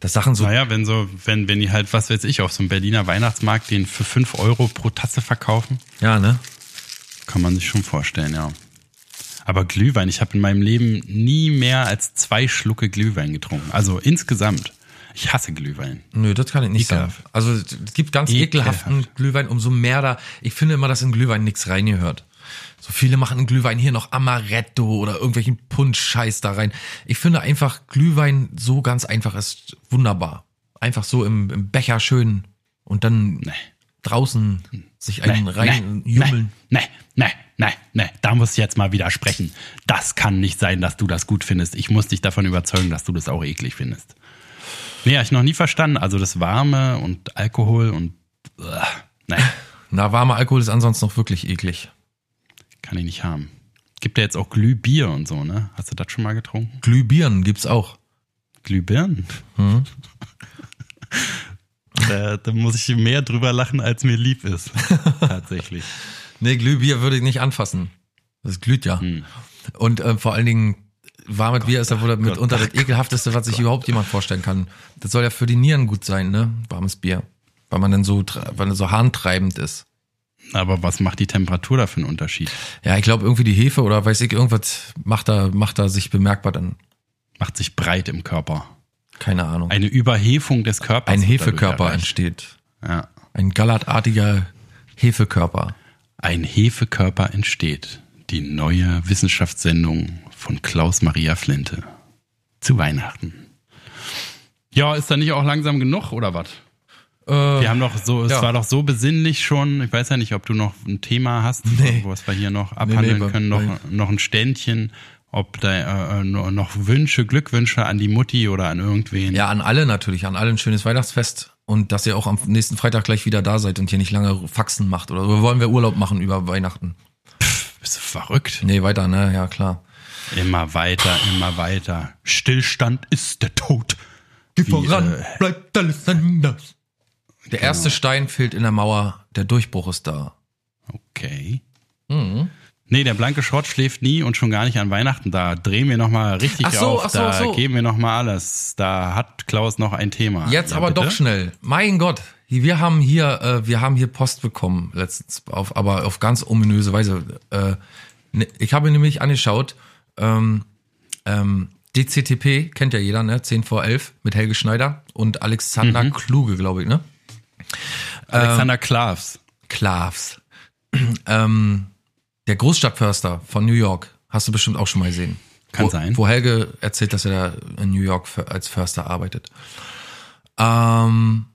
das Sachen so, Naja, wenn so, wenn, wenn die halt, was weiß ich, auf so einem Berliner Weihnachtsmarkt den für 5 Euro pro Tasse verkaufen, ja, ne? kann man sich schon vorstellen, ja. Aber Glühwein, ich habe in meinem Leben nie mehr als zwei Schlucke Glühwein getrunken. Also insgesamt. Ich hasse Glühwein. Nö, das kann ich nicht Ekelhaft. sagen. Also es gibt ganz Ekelhaft. ekelhaften Glühwein, umso mehr da. Ich finde immer, dass in Glühwein nichts reingehört. So viele machen in Glühwein hier noch Amaretto oder irgendwelchen Punsch-Scheiß da rein. Ich finde einfach Glühwein so ganz einfach ist wunderbar. Einfach so im, im Becher schön und dann Nee. draußen sich einen rein jummeln. Nee, nee, nee, nee, da muss ich jetzt mal widersprechen. Das kann nicht sein, dass du das gut findest. Ich muss dich davon überzeugen, dass du das auch eklig findest. Nee, hab ich noch nie verstanden. Also das Warme und Alkohol und uh, nee, Na, warmer Alkohol ist ansonsten noch wirklich eklig. Kann ich nicht haben. Gibt ja jetzt auch Glühbier und so, ne? Hast du das schon mal getrunken? Glühbirnen gibt's auch. Glühbirnen. Hm. Da, da muss ich mehr drüber lachen, als mir lieb ist. Tatsächlich. Nee, Glühbier würde ich nicht anfassen. Das glüht ja. Und äh, vor allen Dingen, warmes Bier ist ja wohl mitunter das ekelhafteste, was sich überhaupt jemand vorstellen kann. Das soll ja für die Nieren gut sein, ne? Warmes Bier. Weil man dann so, weil es so harntreibend ist. Aber was macht die Temperatur da für einen Unterschied? Ja, ich glaube irgendwie die Hefe oder weiß ich, irgendwas macht da, macht da sich bemerkbar dann. Macht sich breit im Körper. Keine Ahnung. Eine Überhefung des Körpers. Ein Hefekörper entsteht. Ja. Ein gallertartiger Hefekörper. Ein Hefekörper entsteht. Die neue Wissenschaftssendung von Klaus Maria Flinte. Zu Weihnachten. Ja, ist da nicht auch langsam genug oder was? Wir haben doch so, es ja. war doch so besinnlich schon. Ich weiß ja nicht, ob du noch ein Thema hast, Nee. was wir hier noch abhandeln nee, können, weil- noch, noch ein Ständchen, ob da äh, noch noch Wünsche, Glückwünsche an die Mutti oder an irgendwen. Ja, an alle natürlich, an alle ein schönes Weihnachtsfest und dass ihr auch am nächsten Freitag gleich wieder da seid und hier nicht lange Faxen macht oder so. wollen wir Urlaub machen über Weihnachten. Bist du verrückt? Nee, weiter, ne? Ja, klar. Immer weiter, immer weiter. Stillstand ist der Tod. Geh voran, äh, bleibt alles anders. Der erste Stein fehlt in der Mauer, der Durchbruch ist da. Okay. Mhm. Nee, der blanke Schrott schläft nie und schon gar nicht an Weihnachten. Da drehen wir nochmal richtig Ach so, auf. ach so, da ach so. geben wir nochmal alles. Da hat Klaus noch ein Thema. Jetzt Ja, aber bitte? doch schnell. Mein Gott, wir haben hier, äh, wir haben hier Post bekommen letztens, auf, aber auf ganz ominöse Weise. Äh, ne, ich habe nämlich angeschaut, ähm, ähm, DCTP kennt ja jeder, ne? 10 vor 11 mit Helge Schneider und Alexander Mhm. Kluge, glaube ich, ne? Alexander Klavs. Klavs. ähm, der Großstadtförster von New York, hast du bestimmt auch schon mal gesehen. Kann wo, sein. Wo Helge erzählt, dass er da in New York für, als Förster arbeitet. Ähm,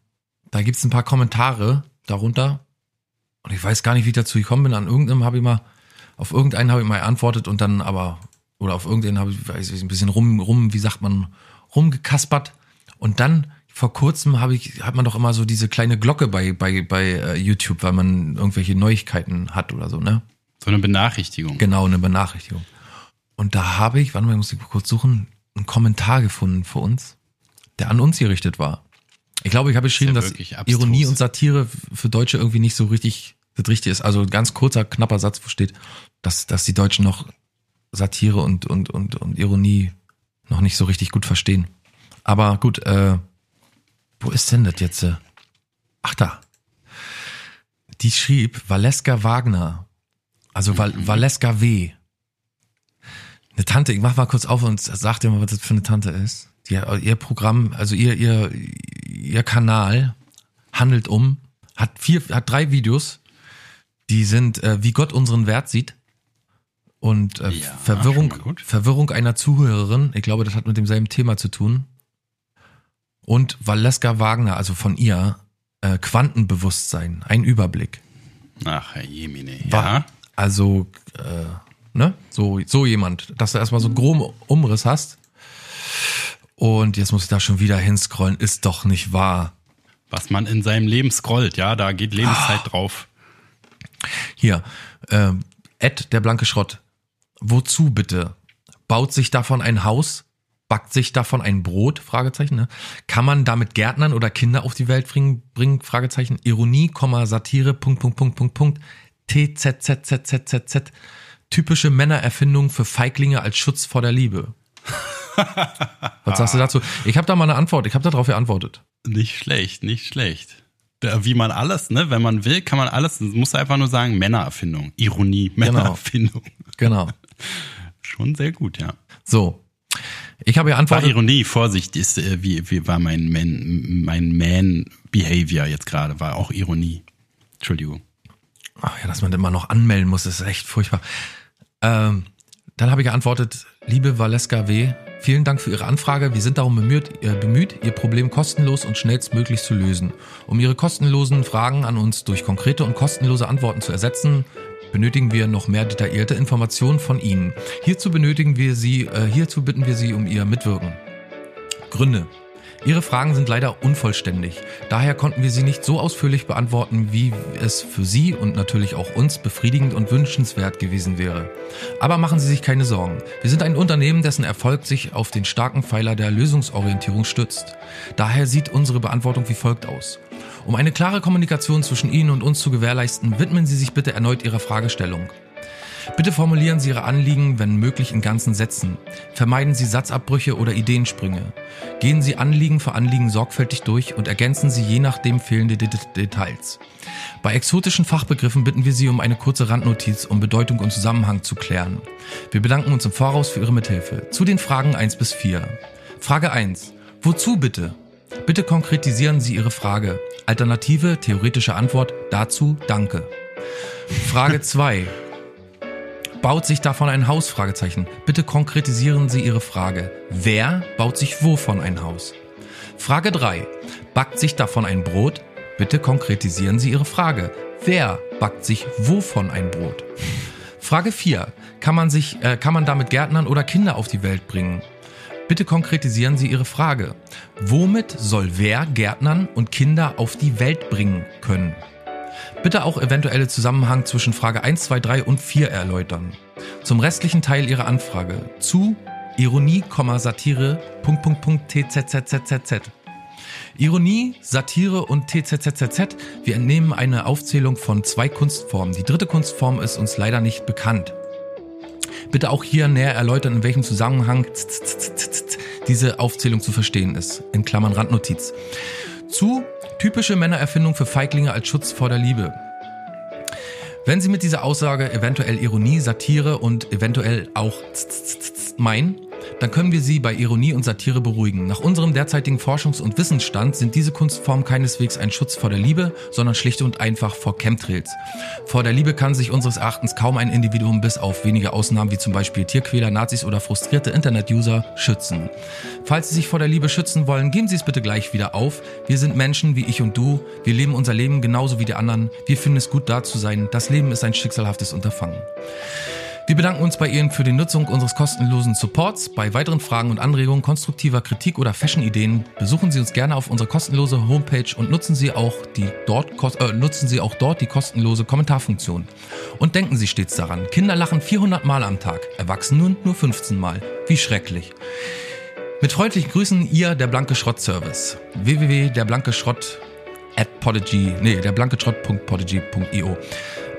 da gibt's ein paar Kommentare darunter. Und ich weiß gar nicht, wie ich dazu gekommen bin. An irgendeinem habe ich mal, auf irgendeinen habe ich mal geantwortet und dann aber, oder auf irgendeinen habe ich, weiß ich, ein bisschen rum, rum, wie sagt man, rumgekaspert. Und dann vor kurzem habe ich, hat man doch immer so diese kleine Glocke bei, bei, bei äh, YouTube, weil man irgendwelche Neuigkeiten hat oder so, ne? So eine Benachrichtigung. Genau, eine Benachrichtigung. Und da habe ich, warte mal, muss ich kurz suchen, einen Kommentar gefunden für uns, der an uns gerichtet war. Ich glaube, ich habe geschrieben, ja dass. Ironie und Satire für Deutsche irgendwie nicht so richtig das Richtige ist. Also ein ganz kurzer, knapper Satz, wo steht, dass, dass die Deutschen noch Satire und, und, und, und Ironie noch nicht so richtig gut verstehen. Aber gut, äh, wo ist denn das jetzt? äh? Ach da. Die schrieb Valeska Wagner. Also Val Valeska W. Eine Tante, ich mach mal kurz auf und sag dir mal, was das für eine Tante ist. Die, ihr Programm, also ihr, ihr, ihr Kanal handelt um, hat vier, hat drei Videos, die sind, äh, wie Gott unseren Wert sieht. Und äh, Ja, Verwirrung. Verwirrung einer Zuhörerin, ich glaube, das hat mit demselben Thema zu tun. Und Valeska Wagner, also von ihr, äh, Quantenbewusstsein, ein Überblick. Ach, Herr Jemine. War, Ja. Also, äh, ne? So, so jemand, dass du erstmal so einen groben Umriss hast. Und jetzt muss ich da schon wieder hinscrollen, ist doch nicht wahr. Was man in seinem Leben scrollt, ja, da geht Lebenszeit Ah. drauf. Hier, äh, Ed, der blanke Schrott. Wozu bitte? Baut sich davon ein Haus? Backt sich davon ein Brot? Fragezeichen. Ne? Kann man damit Gärtnern oder Kinder auf die Welt bringen? bringen Fragezeichen. Ironie, Satire, Punkt, Punkt, Punkt, Punkt, Punkt. TZZZZZ. Typische Männererfindung für Feiglinge als Schutz vor der Liebe. Was sagst du dazu? Ich habe da mal eine Antwort. Ich habe darauf geantwortet. Nicht schlecht, nicht schlecht. Da, wie man alles, ne, wenn man will, kann man alles, muss einfach nur sagen, Männererfindung, Ironie, Männererfindung. Genau. Schon sehr gut, ja. So. Ich habe War geantwortet. Ironie, Vorsicht, ist, äh, wie, wie war mein Man, mein Man-Behavior jetzt gerade, war auch Ironie. Entschuldigung. Ach ja, dass man immer noch anmelden muss, ist echt furchtbar. Ähm, dann habe ich geantwortet, liebe Valeska W., vielen Dank für Ihre Anfrage. Wir sind darum bemüht, äh, bemüht, Ihr Problem kostenlos und schnellstmöglich zu lösen. Um Ihre kostenlosen Fragen an uns durch konkrete und kostenlose Antworten zu ersetzen, benötigen wir noch mehr detaillierte Informationen von Ihnen. Hierzu benötigen wir Sie, äh, hierzu bitten wir Sie um Ihr Mitwirken. Gründe. Ihre Fragen sind leider unvollständig. Daher konnten wir sie nicht so ausführlich beantworten, wie es für Sie und natürlich auch uns befriedigend und wünschenswert gewesen wäre. Aber machen Sie sich keine Sorgen. Wir sind ein Unternehmen, dessen Erfolg sich auf den starken Pfeiler der Lösungsorientierung stützt. Daher sieht unsere Beantwortung wie folgt aus. Um eine klare Kommunikation zwischen Ihnen und uns zu gewährleisten, widmen Sie sich bitte erneut Ihrer Fragestellung. Bitte formulieren Sie Ihre Anliegen, wenn möglich, in ganzen Sätzen. Vermeiden Sie Satzabbrüche oder Ideensprünge. Gehen Sie Anliegen für Anliegen sorgfältig durch und ergänzen Sie je nachdem fehlende Det Details. Bei exotischen Fachbegriffen bitten wir Sie um eine kurze Randnotiz, um Bedeutung und Zusammenhang zu klären. Wir bedanken uns im Voraus für Ihre Mithilfe. Zu den Fragen 1 bis 4. Frage 1. Wozu bitte? Bitte konkretisieren Sie Ihre Frage. Alternative, theoretische Antwort dazu Danke. Frage 2. Baut sich davon ein Haus? Fragezeichen. Bitte konkretisieren Sie Ihre Frage. Wer baut sich wovon ein Haus? Frage 3. Backt sich davon ein Brot? Bitte konkretisieren Sie Ihre Frage. Wer backt sich wovon ein Brot? Frage 4. Kann man, sich, äh, kann man damit Gärtnern oder Kinder auf die Welt bringen? Bitte konkretisieren Sie Ihre Frage. Womit soll wer Gärtnern und Kinder auf die Welt bringen können? Bitte auch eventuelle Zusammenhang zwischen Frage 1, 2, 3 und 4 erläutern. Zum restlichen Teil Ihrer Anfrage zu Ironie, Satire, Punkt, Punkt, Punkt, TZZZZ. Ironie, Satire und TZZZZ. Wir entnehmen eine Aufzählung von zwei Kunstformen. Die dritte Kunstform ist uns leider nicht bekannt. Bitte auch hier näher erläutern, in welchem Zusammenhang diese Aufzählung zu verstehen ist. In Klammern Randnotiz. Zu typische Männererfindung für Feiglinge als Schutz vor der Liebe. Wenn Sie mit dieser Aussage eventuell Ironie, Satire und eventuell auch meinen, dann können wir Sie bei Ironie und Satire beruhigen. Nach unserem derzeitigen Forschungs- und Wissensstand sind diese Kunstformen keineswegs ein Schutz vor der Liebe, sondern schlicht und einfach vor Chemtrails. Vor der Liebe kann sich unseres Erachtens kaum ein Individuum bis auf wenige Ausnahmen wie zum Beispiel Tierquäler, Nazis oder frustrierte Internet-User schützen. Falls Sie sich vor der Liebe schützen wollen, geben Sie es bitte gleich wieder auf. Wir sind Menschen wie ich und du. Wir leben unser Leben genauso wie die anderen. Wir finden es gut da zu sein. Das Leben ist ein schicksalhaftes Unterfangen. Wir bedanken uns bei Ihnen für die Nutzung unseres kostenlosen Supports. Bei weiteren Fragen und Anregungen, konstruktiver Kritik oder Fashion-Ideen besuchen Sie uns gerne auf unserer kostenlose Homepage und nutzen Sie auch die dort äh, nutzen Sie auch dort die kostenlose Kommentarfunktion. Und denken Sie stets daran: Kinder lachen 400 Mal am Tag, Erwachsene nur 15 Mal. Wie schrecklich. Mit freundlichen Grüßen, Ihr der Blanke Schrott Service. www.derblankeschrott at podigy, nee, derblankeschrott.podigy.io.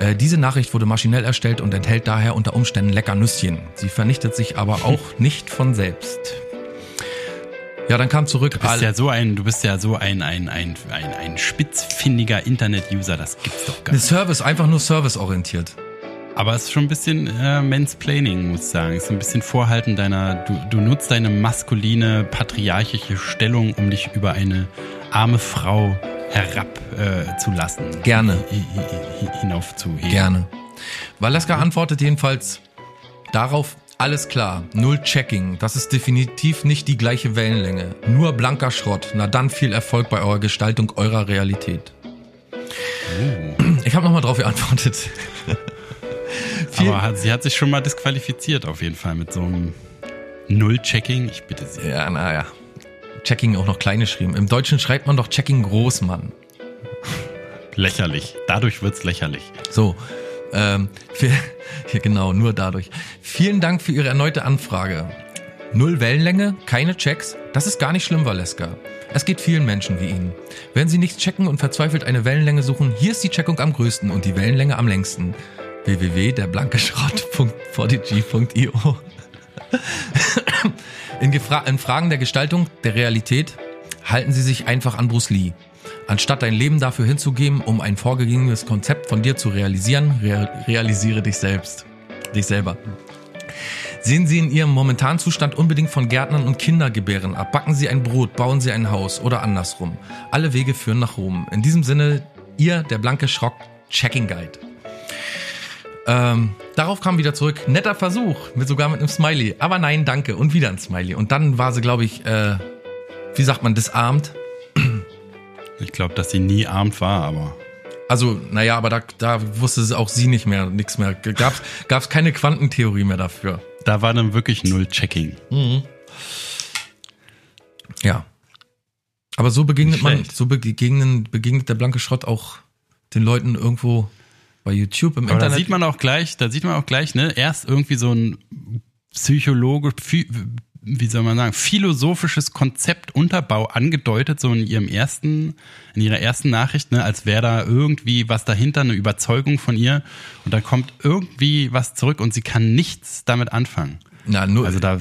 Äh, diese Nachricht wurde maschinell erstellt und enthält daher unter Umständen lecker Nüsschen. Sie vernichtet sich aber auch nicht von selbst. Ja, dann kam zurück. Du bist ja so ein, du bist ja so ein, ein, ein, ein, ein spitzfindiger Internet-User, das gibt's doch gar nicht. Service, einfach nur serviceorientiert. Aber es ist schon ein bisschen äh, Mansplaining, muss ich sagen. Es ist ein bisschen Vorhalten deiner, du, du nutzt deine maskuline, patriarchische Stellung, um dich über eine arme Frau herabzulassen. Äh. Gerne. Hi- hi- hi- Hinaufzuheben. Gerne. Valeska antwortet jedenfalls darauf, alles klar, null Checking, das ist definitiv nicht die gleiche Wellenlänge. Nur blanker Schrott. Na dann viel Erfolg bei eurer Gestaltung eurer Realität. Ich habe nochmal drauf geantwortet. Viel- Aber hat, sie hat sich schon mal disqualifiziert, auf jeden Fall, mit so einem Null-Checking. Ich bitte sie. Ja, naja. Checking auch noch klein geschrieben. Im Deutschen schreibt man doch Checking groß, Mann. Lächerlich. Dadurch wird's lächerlich. So, ähm, wir, ja, genau, nur dadurch. Vielen Dank für Ihre erneute Anfrage. Null Wellenlänge, keine Checks, das ist gar nicht schlimm, Valeska. Es geht vielen Menschen wie Ihnen. Wenn Sie nichts checken und verzweifelt eine Wellenlänge suchen, hier ist die Checkung am größten und die Wellenlänge am längsten. www.derblankeschrott.podigy.io in, in Fragen der Gestaltung der Realität halten Sie sich einfach an Bruce Lee. Anstatt dein Leben dafür hinzugeben, um ein vorgegebenes Konzept von dir zu realisieren, rea realisiere dich selbst. Dich selber. Sehen Sie in Ihrem momentanen Zustand unbedingt von Gärtnern und Kindergebären ab. Backen Sie ein Brot, bauen Sie ein Haus oder andersrum. Alle Wege führen nach Rom. In diesem Sinne, Ihr, der blanke Schrock, Checking Guide. Ähm, darauf kam wieder zurück, netter Versuch, mit sogar mit einem Smiley. Aber nein, danke. Und wieder ein Smiley. Und dann war sie, glaube ich, äh, wie sagt man, disarmt. Ich glaube, dass sie nie armt war, aber Also, naja, aber da, da wusste sie auch sie nicht mehr, nichts mehr. Gab's, gab's keine Quantentheorie mehr dafür. da war dann wirklich Null-Checking. Ja. Aber so begegnet man, so begegnen, begegnet der blanke Schrott auch den Leuten irgendwo bei YouTube im Aber da Internet. sieht man auch gleich, da sieht man auch gleich, ne, erst irgendwie so ein psychologisch, wie soll man sagen, philosophisches Konzept Unterbau angedeutet, so in ihrem ersten, in ihrer ersten Nachricht, ne, als wäre da irgendwie was dahinter, eine Überzeugung von ihr. Und dann kommt irgendwie was zurück und sie kann nichts damit anfangen. Na, nur, Also da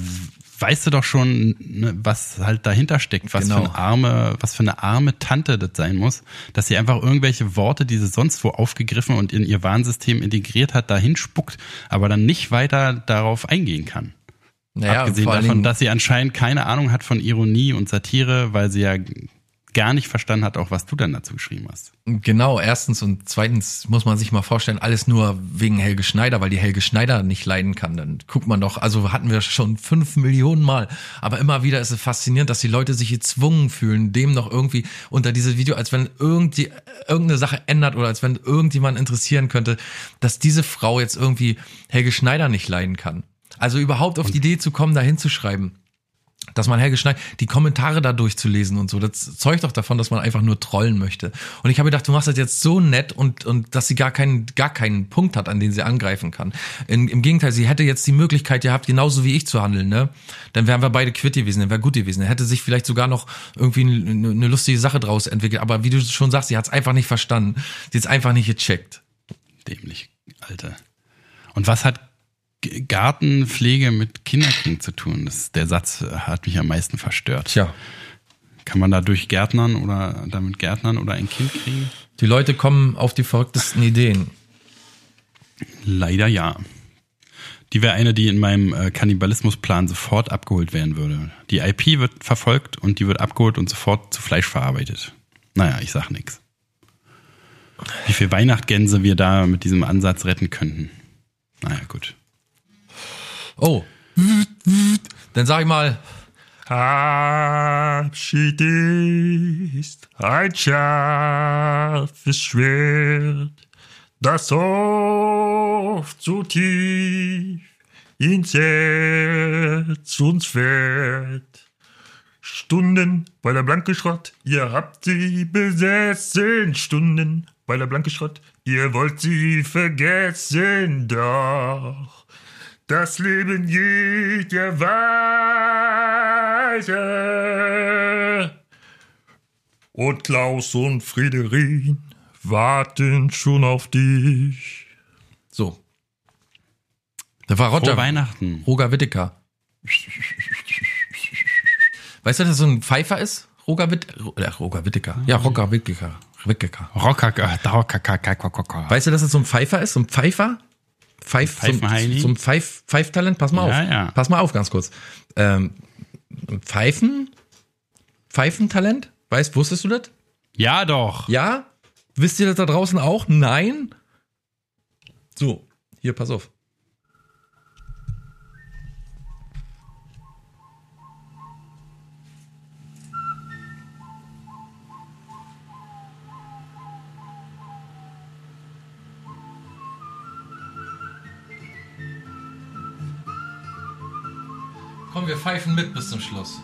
weißt du doch schon, ne, was halt dahinter steckt, was Genau. für eine arme, was für eine arme Tante das sein muss, dass sie einfach irgendwelche Worte, die sie sonst wo aufgegriffen und in ihr Warnsystem integriert hat, dahin spuckt, aber dann nicht weiter darauf eingehen kann. naja, Abgesehen davon, dass sie anscheinend keine Ahnung hat von Ironie und Satire, weil sie ja gar nicht verstanden hat, auch was du dann dazu geschrieben hast. Genau, erstens und zweitens muss man sich mal vorstellen, alles nur wegen Helge Schneider, weil die Helge Schneider nicht leiden kann. Dann guckt man doch, also hatten wir schon fünf Millionen Mal. Aber immer wieder ist es faszinierend, dass die Leute sich gezwungen fühlen, dem noch irgendwie unter dieses Video, als wenn irgendwie irgendeine Sache ändert oder als wenn irgendjemand interessieren könnte, dass diese Frau jetzt irgendwie Helge Schneider nicht leiden kann. Also überhaupt auf die Idee zu kommen, da hinzuschreiben dass man Helge Schneider, die Kommentare da durchzulesen und so, das zeugt doch davon, dass man einfach nur trollen möchte. Und ich habe gedacht, du machst das jetzt so nett und, und dass sie gar keinen, gar keinen Punkt hat, an den sie angreifen kann. In, Im Gegenteil, sie hätte jetzt die Möglichkeit gehabt, genauso wie ich zu handeln, ne? Dann wären wir beide quitt gewesen, dann wäre gut gewesen. Dann hätte sich vielleicht sogar noch irgendwie eine, eine lustige Sache draus entwickelt. Aber wie du schon sagst, sie hat es einfach nicht verstanden. Sie hat es einfach nicht gecheckt. Dämlich, Alter. Und was hat Gartenpflege mit Kinderkriegen zu tun? Das, der Satz hat mich am meisten verstört. Tja. Kann man dadurch Gärtnern oder damit Gärtnern oder ein Kind kriegen? Die Leute kommen auf die verrücktesten Ideen. Leider ja. Die wäre eine, die in meinem äh, Kannibalismusplan sofort abgeholt werden würde. Die IP wird verfolgt und die wird abgeholt und sofort zu Fleisch verarbeitet. Naja, ich sag nix. Wie viel Weihnachtsgänse wir da mit diesem Ansatz retten könnten. Naja, gut. Oh. Dann sag ich mal, Abschied ist ein scharfes Schwert, das oft so tief ins Herz uns fährt. Stunden bei der Blanke Schrott, ihr habt sie besessen. Stunden bei der Blanke Schrott, ihr wollt sie vergessen, doch das Leben geht ja weiter. Und Klaus und Friederin warten schon auf dich. so. Da war Frohe Roger, Weihnachten. Roger Whittaker. Weißt du, dass das so ein Pfeifer ist? Roger Witt, äh, Roger Whittaker. Ja, Roger Whittaker. Whittaker. Rocker, Rocker, Rocker. Weißt du, dass das so ein Pfeifer ist? So ein Pfeifer? Pfeif, so ein Pfeif, Pfeiftalent? Pass mal Ja, auf. ja. Pass mal auf, ganz kurz. Ähm, Pfeifen? Pfeifentalent? Weißt, wusstest du das? Ja, doch. Ja? Wisst ihr das da draußen auch? Nein? So, hier, pass auf. Komm, wir pfeifen mit bis zum Schluss.